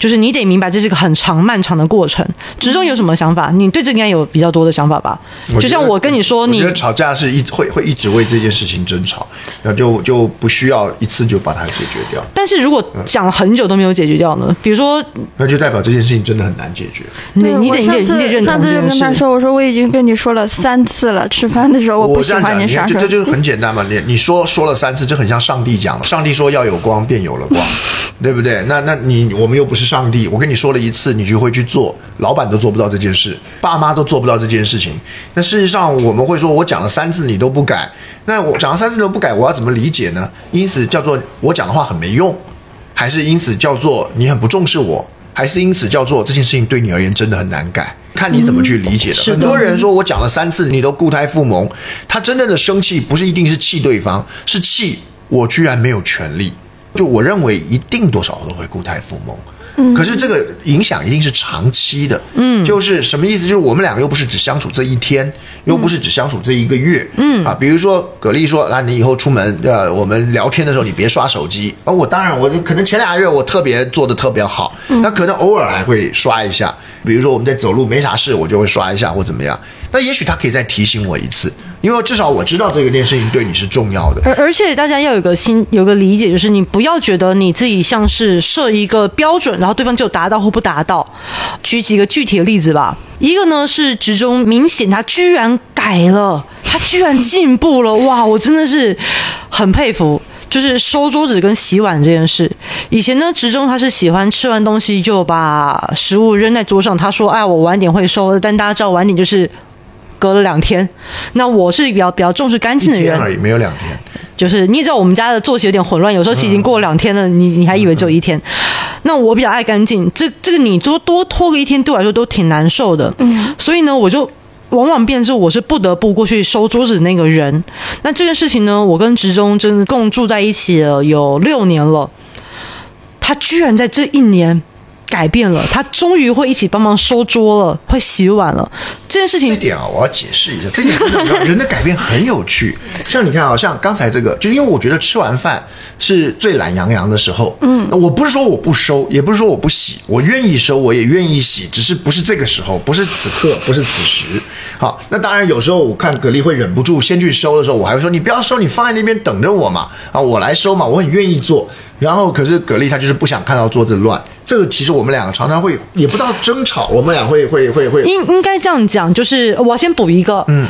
就是你得明白这是一个很长漫长的过程。直中有什么想法？你对这个应该有比较多的想法吧？就像我跟你说，你觉得吵架是一会会一直为这件事情争吵，然后就就不需要一次就把它解决掉，但是如果讲了很久都没有解决掉呢？比如说，那就代表这件事情真的很难解决。你对你得你得上次你得认同上次就。跟他说，我说我已经跟你说了三次了，吃饭的时候我不喜欢你耍手看这这就是机。很简单嘛。你你说说了三次，这很像上帝讲了，上帝说要有光，便有了光，对不对？那那你我们又不是上帝，我跟你说了一次，你就会去做，老板都做不到这件事，爸妈都做不到这件事情。那事实上我们会说，我讲了三次你都不改，那我讲了三次都不改，我要怎么理解呢？因此叫做我讲的话很没用，还是因此叫做你很不重视我，还是因此叫做这件事情对你而言真的很难改？看你怎么去理解的。是的很多人说我讲了三次，你都固态复萌，他真正的生气不是一定是气对方，是气我居然没有权利。就我认为一定多少都会固态复萌。可是这个影响一定是长期的，嗯，就是什么意思？就是我们两个又不是只相处这一天，又不是只相处这一个月，嗯。啊，比如说葛丽说，那你以后出门，呃，我们聊天的时候你别刷手机，啊我当然我可能前俩月我特别做的特别好，那可能偶尔还会刷一下，比如说我们在走路没啥事，我就会刷一下或怎么样，那也许他可以再提醒我一次，因为至少我知道这个件事情对你是重要的，而而且大家要有个心，有个理解，就是你不要觉得你自己像是设一个标准，然后对方就达到或不达到。举几个具体的例子吧。一个呢是职中明显他居然改了，他居然进步了，哇！我真的是很佩服。就是收桌子跟洗碗这件事，以前呢，职中他是喜欢吃完东西就把食物扔在桌上，他说：“哎，我晚点会收。”但大家知道晚点就是隔了两天。那我是比较比较重视干净的人，而已，没有两天。就是你也知道我们家的作息有点混乱，有时候已经过了两天了，你你还以为只有一天。那我比较爱干净，这这个你多多拖个一天对我来说都挺难受的。嗯，所以呢，我就往往变成我是不得不过去收桌子的那个人。那这件事情呢，我跟职中真的共住在一起了有六年了，他居然在这一年。改变了，他终于会一起帮忙收桌了，会洗碗了。这件事情这点啊，我要解释一下，这点人的改变很有趣。像你看啊，像刚才这个，就因为我觉得吃完饭是最懒洋洋的时候。嗯，我不是说我不收，也不是说我不洗，我愿意收，我也愿意洗，只是不是这个时候，不是此刻，不是此时。好，那当然有时候我看格力会忍不住先去收的时候，我还会说你不要收，你放在那边等着我嘛，啊，我来收嘛，我很愿意做。然后可是蛤蜊他就是不想看到桌子乱，这个其实我们两个常常会也不到争吵，我们俩会会会会应应该这样讲，就是我要先补一个，嗯。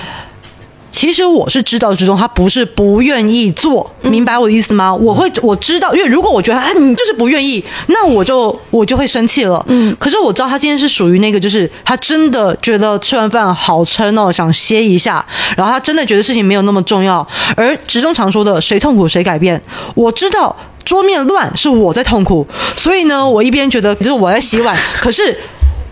其实我是知道之中，他不是不愿意做，明白我的意思吗？我会我知道，因为如果我觉得他你就是不愿意，那我就我就会生气了。嗯，可是我知道他今天是属于那个，就是他真的觉得吃完饭好撑哦，想歇一下，然后他真的觉得事情没有那么重要。而直中常说的“谁痛苦谁改变”，我知道桌面乱是我在痛苦，所以呢，我一边觉得就是我在洗碗，可是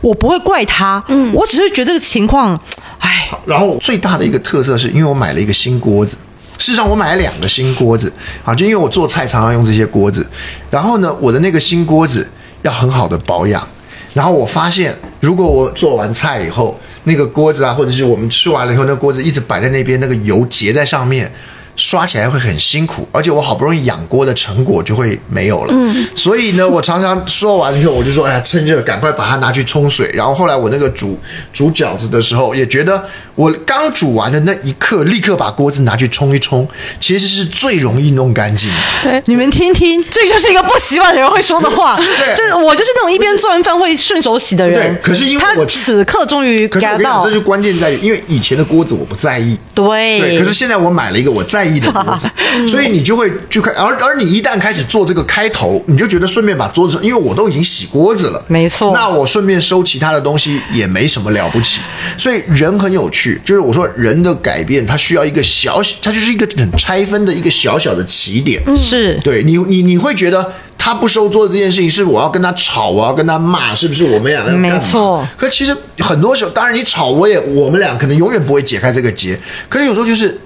我不会怪他，嗯，我只是觉得这个情况，哎。然后最大的一个特色是因为我买了一个新锅子，事实上我买了两个新锅子啊，就因为我做菜常常用这些锅子。然后呢，我的那个新锅子要很好的保养。然后我发现，如果我做完菜以后，那个锅子啊，或者是我们吃完了以后，那锅子一直摆在那边，那个油结在上面。刷起来会很辛苦，而且我好不容易养锅的成果就会没有了。嗯，所以呢，我常常说完以后，我就说，哎呀，趁热赶快把它拿去冲水。然后后来我那个煮煮饺子的时候，也觉得我刚煮完的那一刻，立刻把锅子拿去冲一冲，其实是最容易弄干净的。对，你们听听，这就是一个不洗碗的人会说的话。对就是我就是那种一边做完饭会顺手洗的人。对可是因为他我此刻终于 get 到这，就关键在于，因为以前的锅子我不在意。对对，可是现在我买了一个我在意的锅子，所以你就会去看，而而你一旦开始做这个开头，你就觉得顺便把桌子，因为我都已经洗锅子了，没错那我顺便收其他的东西也没什么了不起。所以人很有趣，就是我说人的改变，它需要一个小，它就是一个很拆分的一个小小的起点。是对你，你你会觉得他不收桌子这件事情是我要跟他吵，我要跟他骂，是不是我们俩要干没错可其实很多时候，当然你吵，我也我们俩可能永远不会解开这个结。可是有时候就是。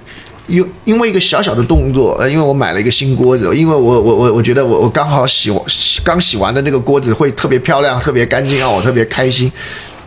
因因为一个小小的动作，呃，因为我买了一个新锅子，因为我我我我觉得我我刚好洗完刚洗完的那个锅子会特别漂亮、特别干净，让我特别开心。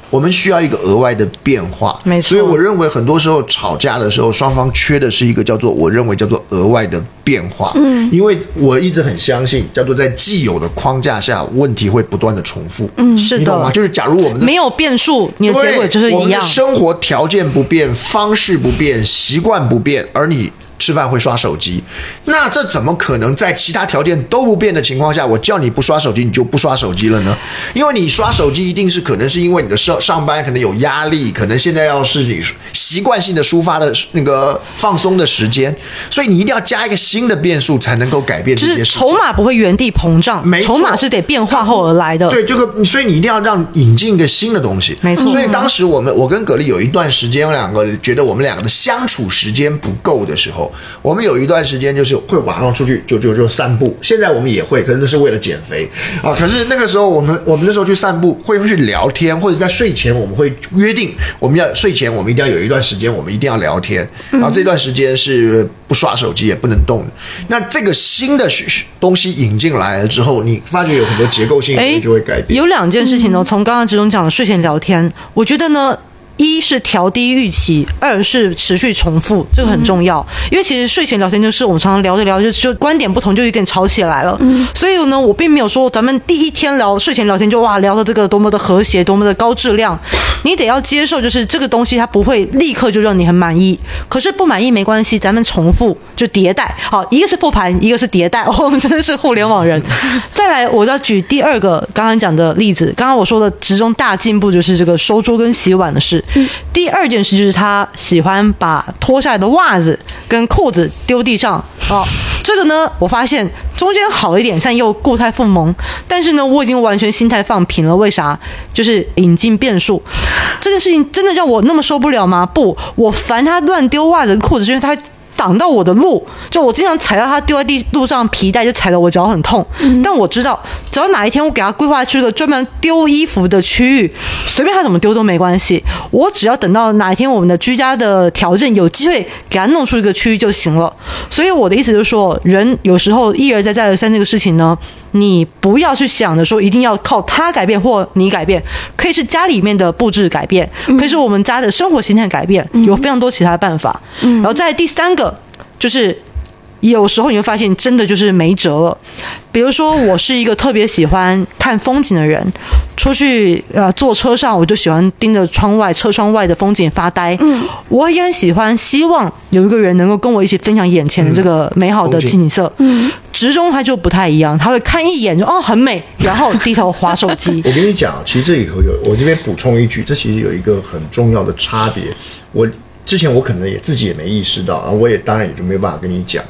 我们需要一个额外的变化。没错所以我认为很多时候吵架的时候，双方缺的是一个叫做我认为叫做额外的变化。嗯，因为我一直很相信，叫做在既有的框架下，问题会不断的重复。嗯，是你懂吗？就是假如我们的没有变数，你的结果就是一样对我们的。生活条件不变，方式不变，习惯不变，而你。吃饭会刷手机，那这怎么可能在其他条件都不变的情况下，我叫你不刷手机，你就不刷手机了呢？因为你刷手机一定是可能是因为你的上上班可能有压力，可能现在要是你习惯性的抒发的那个放松的时间，所以你一定要加一个新的变数才能够改变这就是些事情。筹码不会原地膨胀没，筹码是得变化后而来的。对，这个，所以你一定要让引进一个新的东西。没错所以当时我们，我跟葛丽有一段时间，两个觉得我们两个的相处时间不够的时候，我们有一段时间就是会晚上出去就就就散步。现在我们也会，可是那是为了减肥啊。可是那个时候我们我们那时候去散步，会去聊天，或者在睡前我们会约定，我们要睡前我们一定要有一段时间，我们一定要聊天。然后这段时间是不刷手机，也不能动的。那这个新的学东西引进来了之后，你发觉有很多结构性就会改变。有两件事情呢，从刚刚之中讲的睡前聊天，我觉得呢。一是调低预期，二是持续重复，这个很重要。因为其实睡前聊天就是我们常常聊着聊着就观点不同，就有点吵起来了。嗯所以呢，我并没有说咱们第一天聊睡前聊天就哇聊的这个多么的和谐，多么的高质量。你得要接受，就是这个东西它不会立刻就让你很满意，可是不满意没关系，咱们重复就迭代。好，一个是复盘，一个是迭代。哦，我们真的是互联网人。再来，我要举第二个刚刚讲的例子。刚刚我说的职中大进步就是这个收桌跟洗碗的事。第二件事就是他喜欢把脱下来的袜子跟裤子丢地上。哦，这个呢，我发现中间好一点，像又固态复萌，但是呢，我已经完全心态放平了。为啥？就是引进变数。这件事情真的让我那么受不了吗？不，我烦他乱丢袜子跟裤子，是因为他。挡到我的路，就我经常踩到他丢在地路上皮带，就踩得我脚很痛。但我知道，只要哪一天我给他规划出一个专门丢衣服的区域，随便他怎么丢都没关系。我只要等到哪一天我们的居家的条件有机会给他弄出一个区域就行了。所以我的意思就是说，人有时候一而再再而三这个事情呢，你不要去想着说一定要靠他改变或你改变，可以是家里面的布置改变，可以是我们家的生活形态改变，有非常多其他的办法。然后在第三个就是。有时候你会发现，真的就是没辙了。比如说，我是一个特别喜欢看风景的人，出去呃坐车上，我就喜欢盯着窗外车窗外的风景发呆。嗯，我也很喜欢，希望有一个人能够跟我一起分享眼前的这个美好的景景色。嗯，直中他就不太一样，他会看一眼就哦很美，然后低头划手机。我跟你讲，其实这里头有，我这边补充一句，这其实有一个很重要的差别。我之前我可能也自己也没意识到，然后我也当然也就没有办法跟你讲，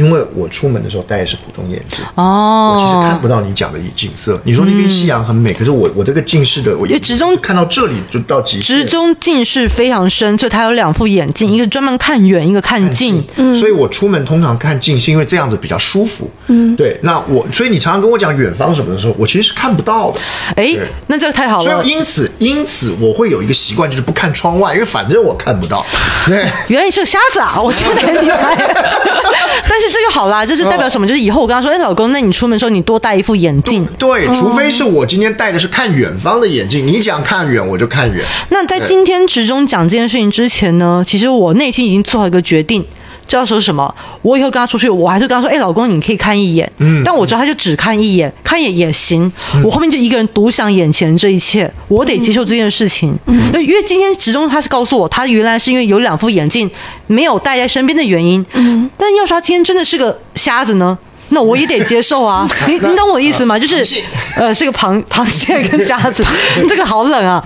因为我出门的时候戴的是普通眼镜。哦，我其实看不到你讲的景色。你说那边夕阳很美，可是我我这个近视的，我因为职中看到这里就到极限直中近视非常深，所以它有两副眼镜，一个专门看远，一个看近。嗯所以我出门通常看近，是因为这样子比较舒服。嗯，对。那我所以你常常跟我讲远方什么的时候，我其实是看不到的。哎，那这个太好了所以。因此因此我会有一个习惯，就是不看窗外，因为反正我看不到。对。原来你是个瞎子啊！我现在才明白。但是这就好啦，就是代表什么？就是以后我跟他说：“哎，老公，那你出门的时候你多戴一副眼镜。对，除非是我今天戴的是看远方的眼镜，你讲看远我就看远。”那在今天直中讲这件事情之前呢，其实我内心已经做好一个决定。就要说什么？我以后跟他出去，我还是跟他说：“哎、老公，你可以看一眼。”嗯，但我知道他就只看一眼，看一眼也行。我后面就一个人独享眼前这一切，我得接受这件事情。嗯，因为今天职中他是告诉我，他原来是因为有两副眼镜没有带在身边的原因。嗯，但要是他今天真的是个瞎子呢？那我也得接受啊，你你懂我意思吗？就是，呃，是个螃 螃蟹跟瞎子，这个好冷啊。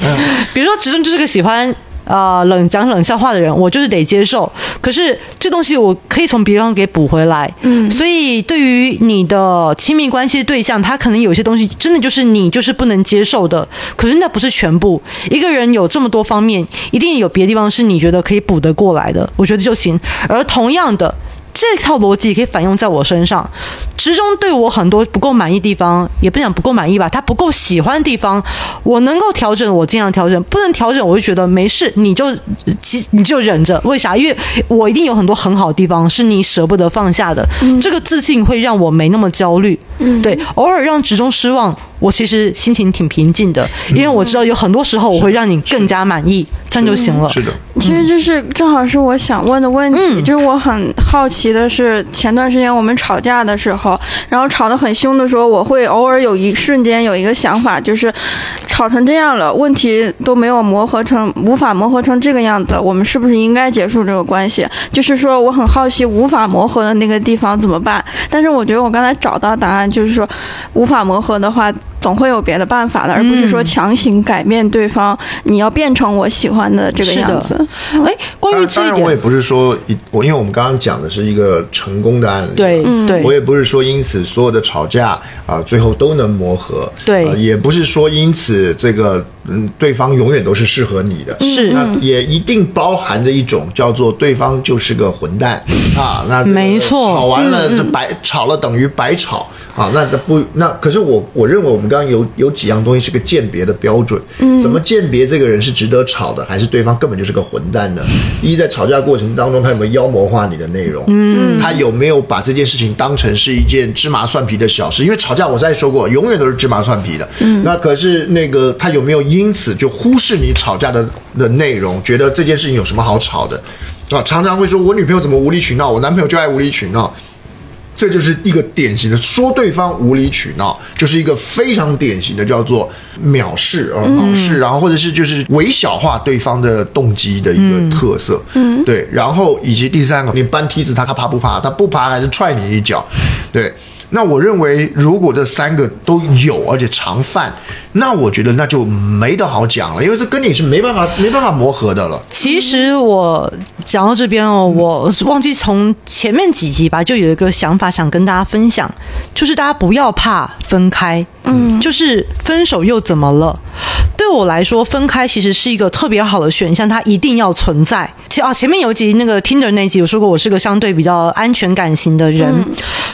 比如说，直中就是个喜欢呃冷讲冷笑话的人，我就是得接受。可是这东西我可以从别方给补回来，嗯，所以对于你的亲密关系对象，他可能有些东西真的就是你就是不能接受的，可是那不是全部。一个人有这么多方面，一定有别的地方是你觉得可以补得过来的，我觉得就行。而同样的。这套逻辑可以反用在我身上，职中对我很多不够满意地方，也不想不够满意吧，他不够喜欢的地方，我能够调整，我尽量调整；不能调整，我就觉得没事，你就你就忍着。为啥？因为我一定有很多很好的地方是你舍不得放下的。这个自信会让我没那么焦虑。对，偶尔让职中失望，我其实心情挺平静的，因为我知道有很多时候我会让你更加满意，这样就行了。是的，其实这是正好是我想问的问题，嗯就是我很好奇的是，前段时间我们吵架的时候，然后吵得很凶的时候，我会偶尔有一瞬间有一个想法，就是吵成这样了，问题都没有磨合成，无法磨合成这个样子，我们是不是应该结束这个关系？就是说，我很好奇无法磨合的那个地方怎么办？但是我觉得我刚才找到答案，就是说无法磨合的话。总会有别的办法的，而不是说嗯强行改变对方，你要变成我喜欢的这个样子。哎，关于这一点，当然我也不是说一我，因为我们刚刚讲的是一个成功的案例嘛，对对。我也不是说因此所有的吵架啊、最后都能磨合，对。呃也不是说因此这个嗯对方永远都是适合你的，是。那也一定包含着一种叫做对方就是个混蛋。啊，那没错。吵完了这白吵了等于白吵。啊，那这不那可是我我认为我们刚刚有有几样东西是个鉴别的标准，怎么鉴别这个人是值得吵的，还是对方根本就是个混蛋呢？一在吵架过程当中，他有没有妖魔化你的内容？嗯，他有没有把这件事情当成是一件芝麻蒜皮的小事？因为吵架，我再说过，永远都是芝麻蒜皮的。嗯，那可是那个他有没有因此就忽视你吵架的的内容，觉得这件事情有什么好吵的？啊，常常会说我女朋友怎么无理取闹，我男朋友就爱无理取闹。这就是一个典型的说对方无理取闹，就是一个非常典型的叫做藐视啊，藐视，然后或者是就是微小化对方的动机的一个特色，嗯，对，然后以及第三个，你搬梯子他他爬不爬？他不爬还是踹你一脚，对。那我认为，如果这三个都有，而且常犯，那我觉得那就没得好讲了，因为这跟你是没办法没办法磨合的了。其实我讲到这边哦，我忘记从前面几集吧，就有一个想法想跟大家分享，就是大家不要怕分开，嗯，就是分手又怎么了？对我来说，分开其实是一个特别好的选项，它一定要存在。其实啊，前面有一集那个 Tinder 那一集我说过，我是个相对比较安全感型的人，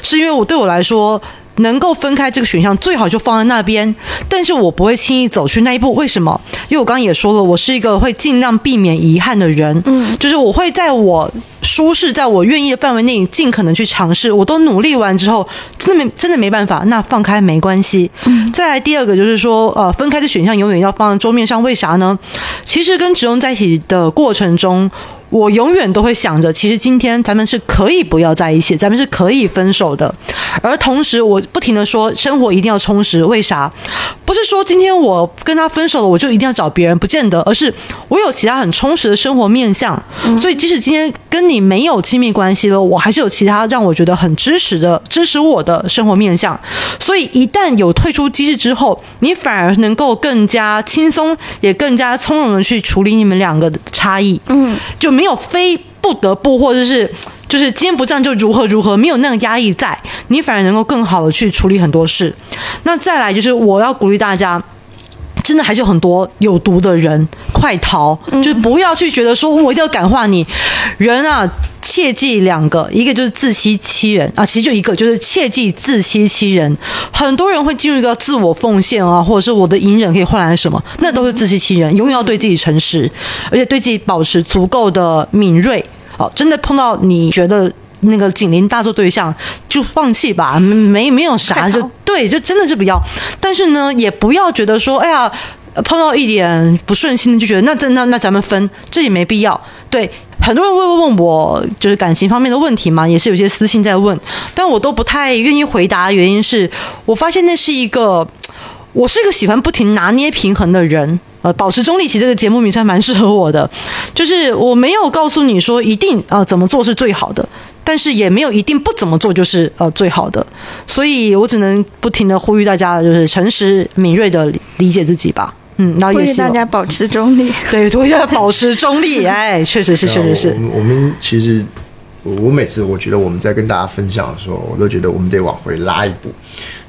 是因为我对我来说。能够分开这个选项最好就放在那边，但是我不会轻易走去那一步。为什么？因为我刚刚也说了，我是一个会尽量避免遗憾的人。嗯，就是我会在我舒适、在我愿意的范围内，尽可能去尝试。我都努力完之后，真的没真的没办法，那放开没关系。嗯，再来第二个就是说，呃，分开的选项永远要放在桌面上，为啥呢？其实跟植荣在一起的过程中。我永远都会想着，其实今天咱们是可以不要在一起，咱们是可以分手的。而同时，我不停的说，生活一定要充实。为啥？不是说今天我跟他分手了，我就一定要找别人，不见得，而是我有其他很充实的生活面向。所以，即使今天跟你没有亲密关系了，我还是有其他让我觉得很支持的、支持我的生活面向。所以，一旦有退出机制之后，你反而能够更加轻松，也更加从容的去处理你们两个的差异。嗯，就。没有非不得不，或者是就是今天不站就如何如何，没有那个压力在，你反而能够更好的去处理很多事。那再来就是我要鼓励大家。真的还是有很多有毒的人，快逃！就是不要去觉得说我一定要感化你。人啊，切记两个，一个就是自欺欺人啊，其实就一个，就是切记自欺欺人。很多人会进入一个自我奉献啊，或者是我的隐忍可以换来什么，那都是自欺欺人。永远要对自己诚实，而且对自己保持足够的敏锐。哦，真的碰到你觉得那个紧邻大作对象，就放弃吧，没没有啥，就对，就真的是不要。但是呢，也不要觉得说，哎呀。碰到一点不顺心的，就觉得那这那那咱们分，这也没必要。对，很多人会问我就是感情方面的问题嘛，也是有些私信在问，但我都不太愿意回答。原因是我发现那是一个，我是一个喜欢不停拿捏平衡的人。呃，保持中立，其实这个节目名称蛮适合我的，就是我没有告诉你说一定啊、呃、怎么做是最好的，但是也没有一定不怎么做就是呃最好的，所以我只能不停的呼吁大家，就是诚实敏锐的理解自己吧。嗯，然后也大家保持中立，对，都要保持中立。哎，确实是，确实是。我们我们其实，我每次我觉得我们在跟大家分享的时候，我都觉得我们得往回拉一步，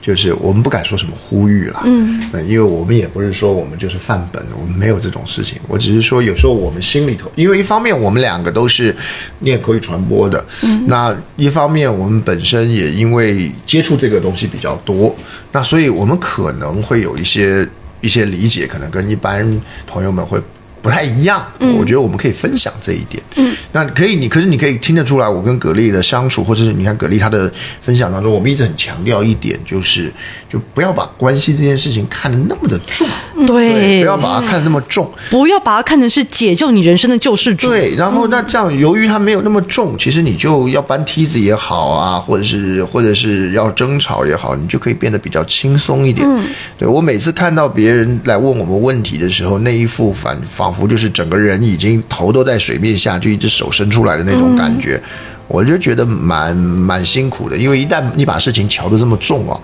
就是我们不敢说什么呼吁了，嗯，因为我们也不是说我们就是范本，我们没有这种事情。我只是说有时候我们心里头，因为一方面我们两个都是念口语传播的，嗯，那一方面我们本身也因为接触这个东西比较多，那所以我们可能会有一些。一些理解可能跟一般朋友们会不太一样。我觉得我们可以分享这一点。嗯，那可以，你可是你可以听得出来，我跟葛丽的相处，或者是你看葛丽她的分享当中，我们一直很强调一点，就是就不要把关系这件事情看得那么的重，对，不要把它看得那么重，不要把它看成是解救你人生的救世主。对，然后那这样，由于它没有那么重，其实你就要搬梯子也好啊，或者是或者是要争吵也好，你就可以变得比较轻松一点。对我每次看到别人来问我们问题的时候，那一副反仿佛就是整个人已经头都在水面下，就一只手伸出来的那种感觉，我就觉得蛮蛮辛苦的。因为一旦你把事情瞧得这么重哦，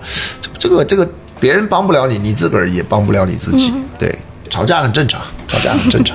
这个这个别人帮不了你，你自个儿也帮不了你自己。对，吵架很正常，吵架很正常。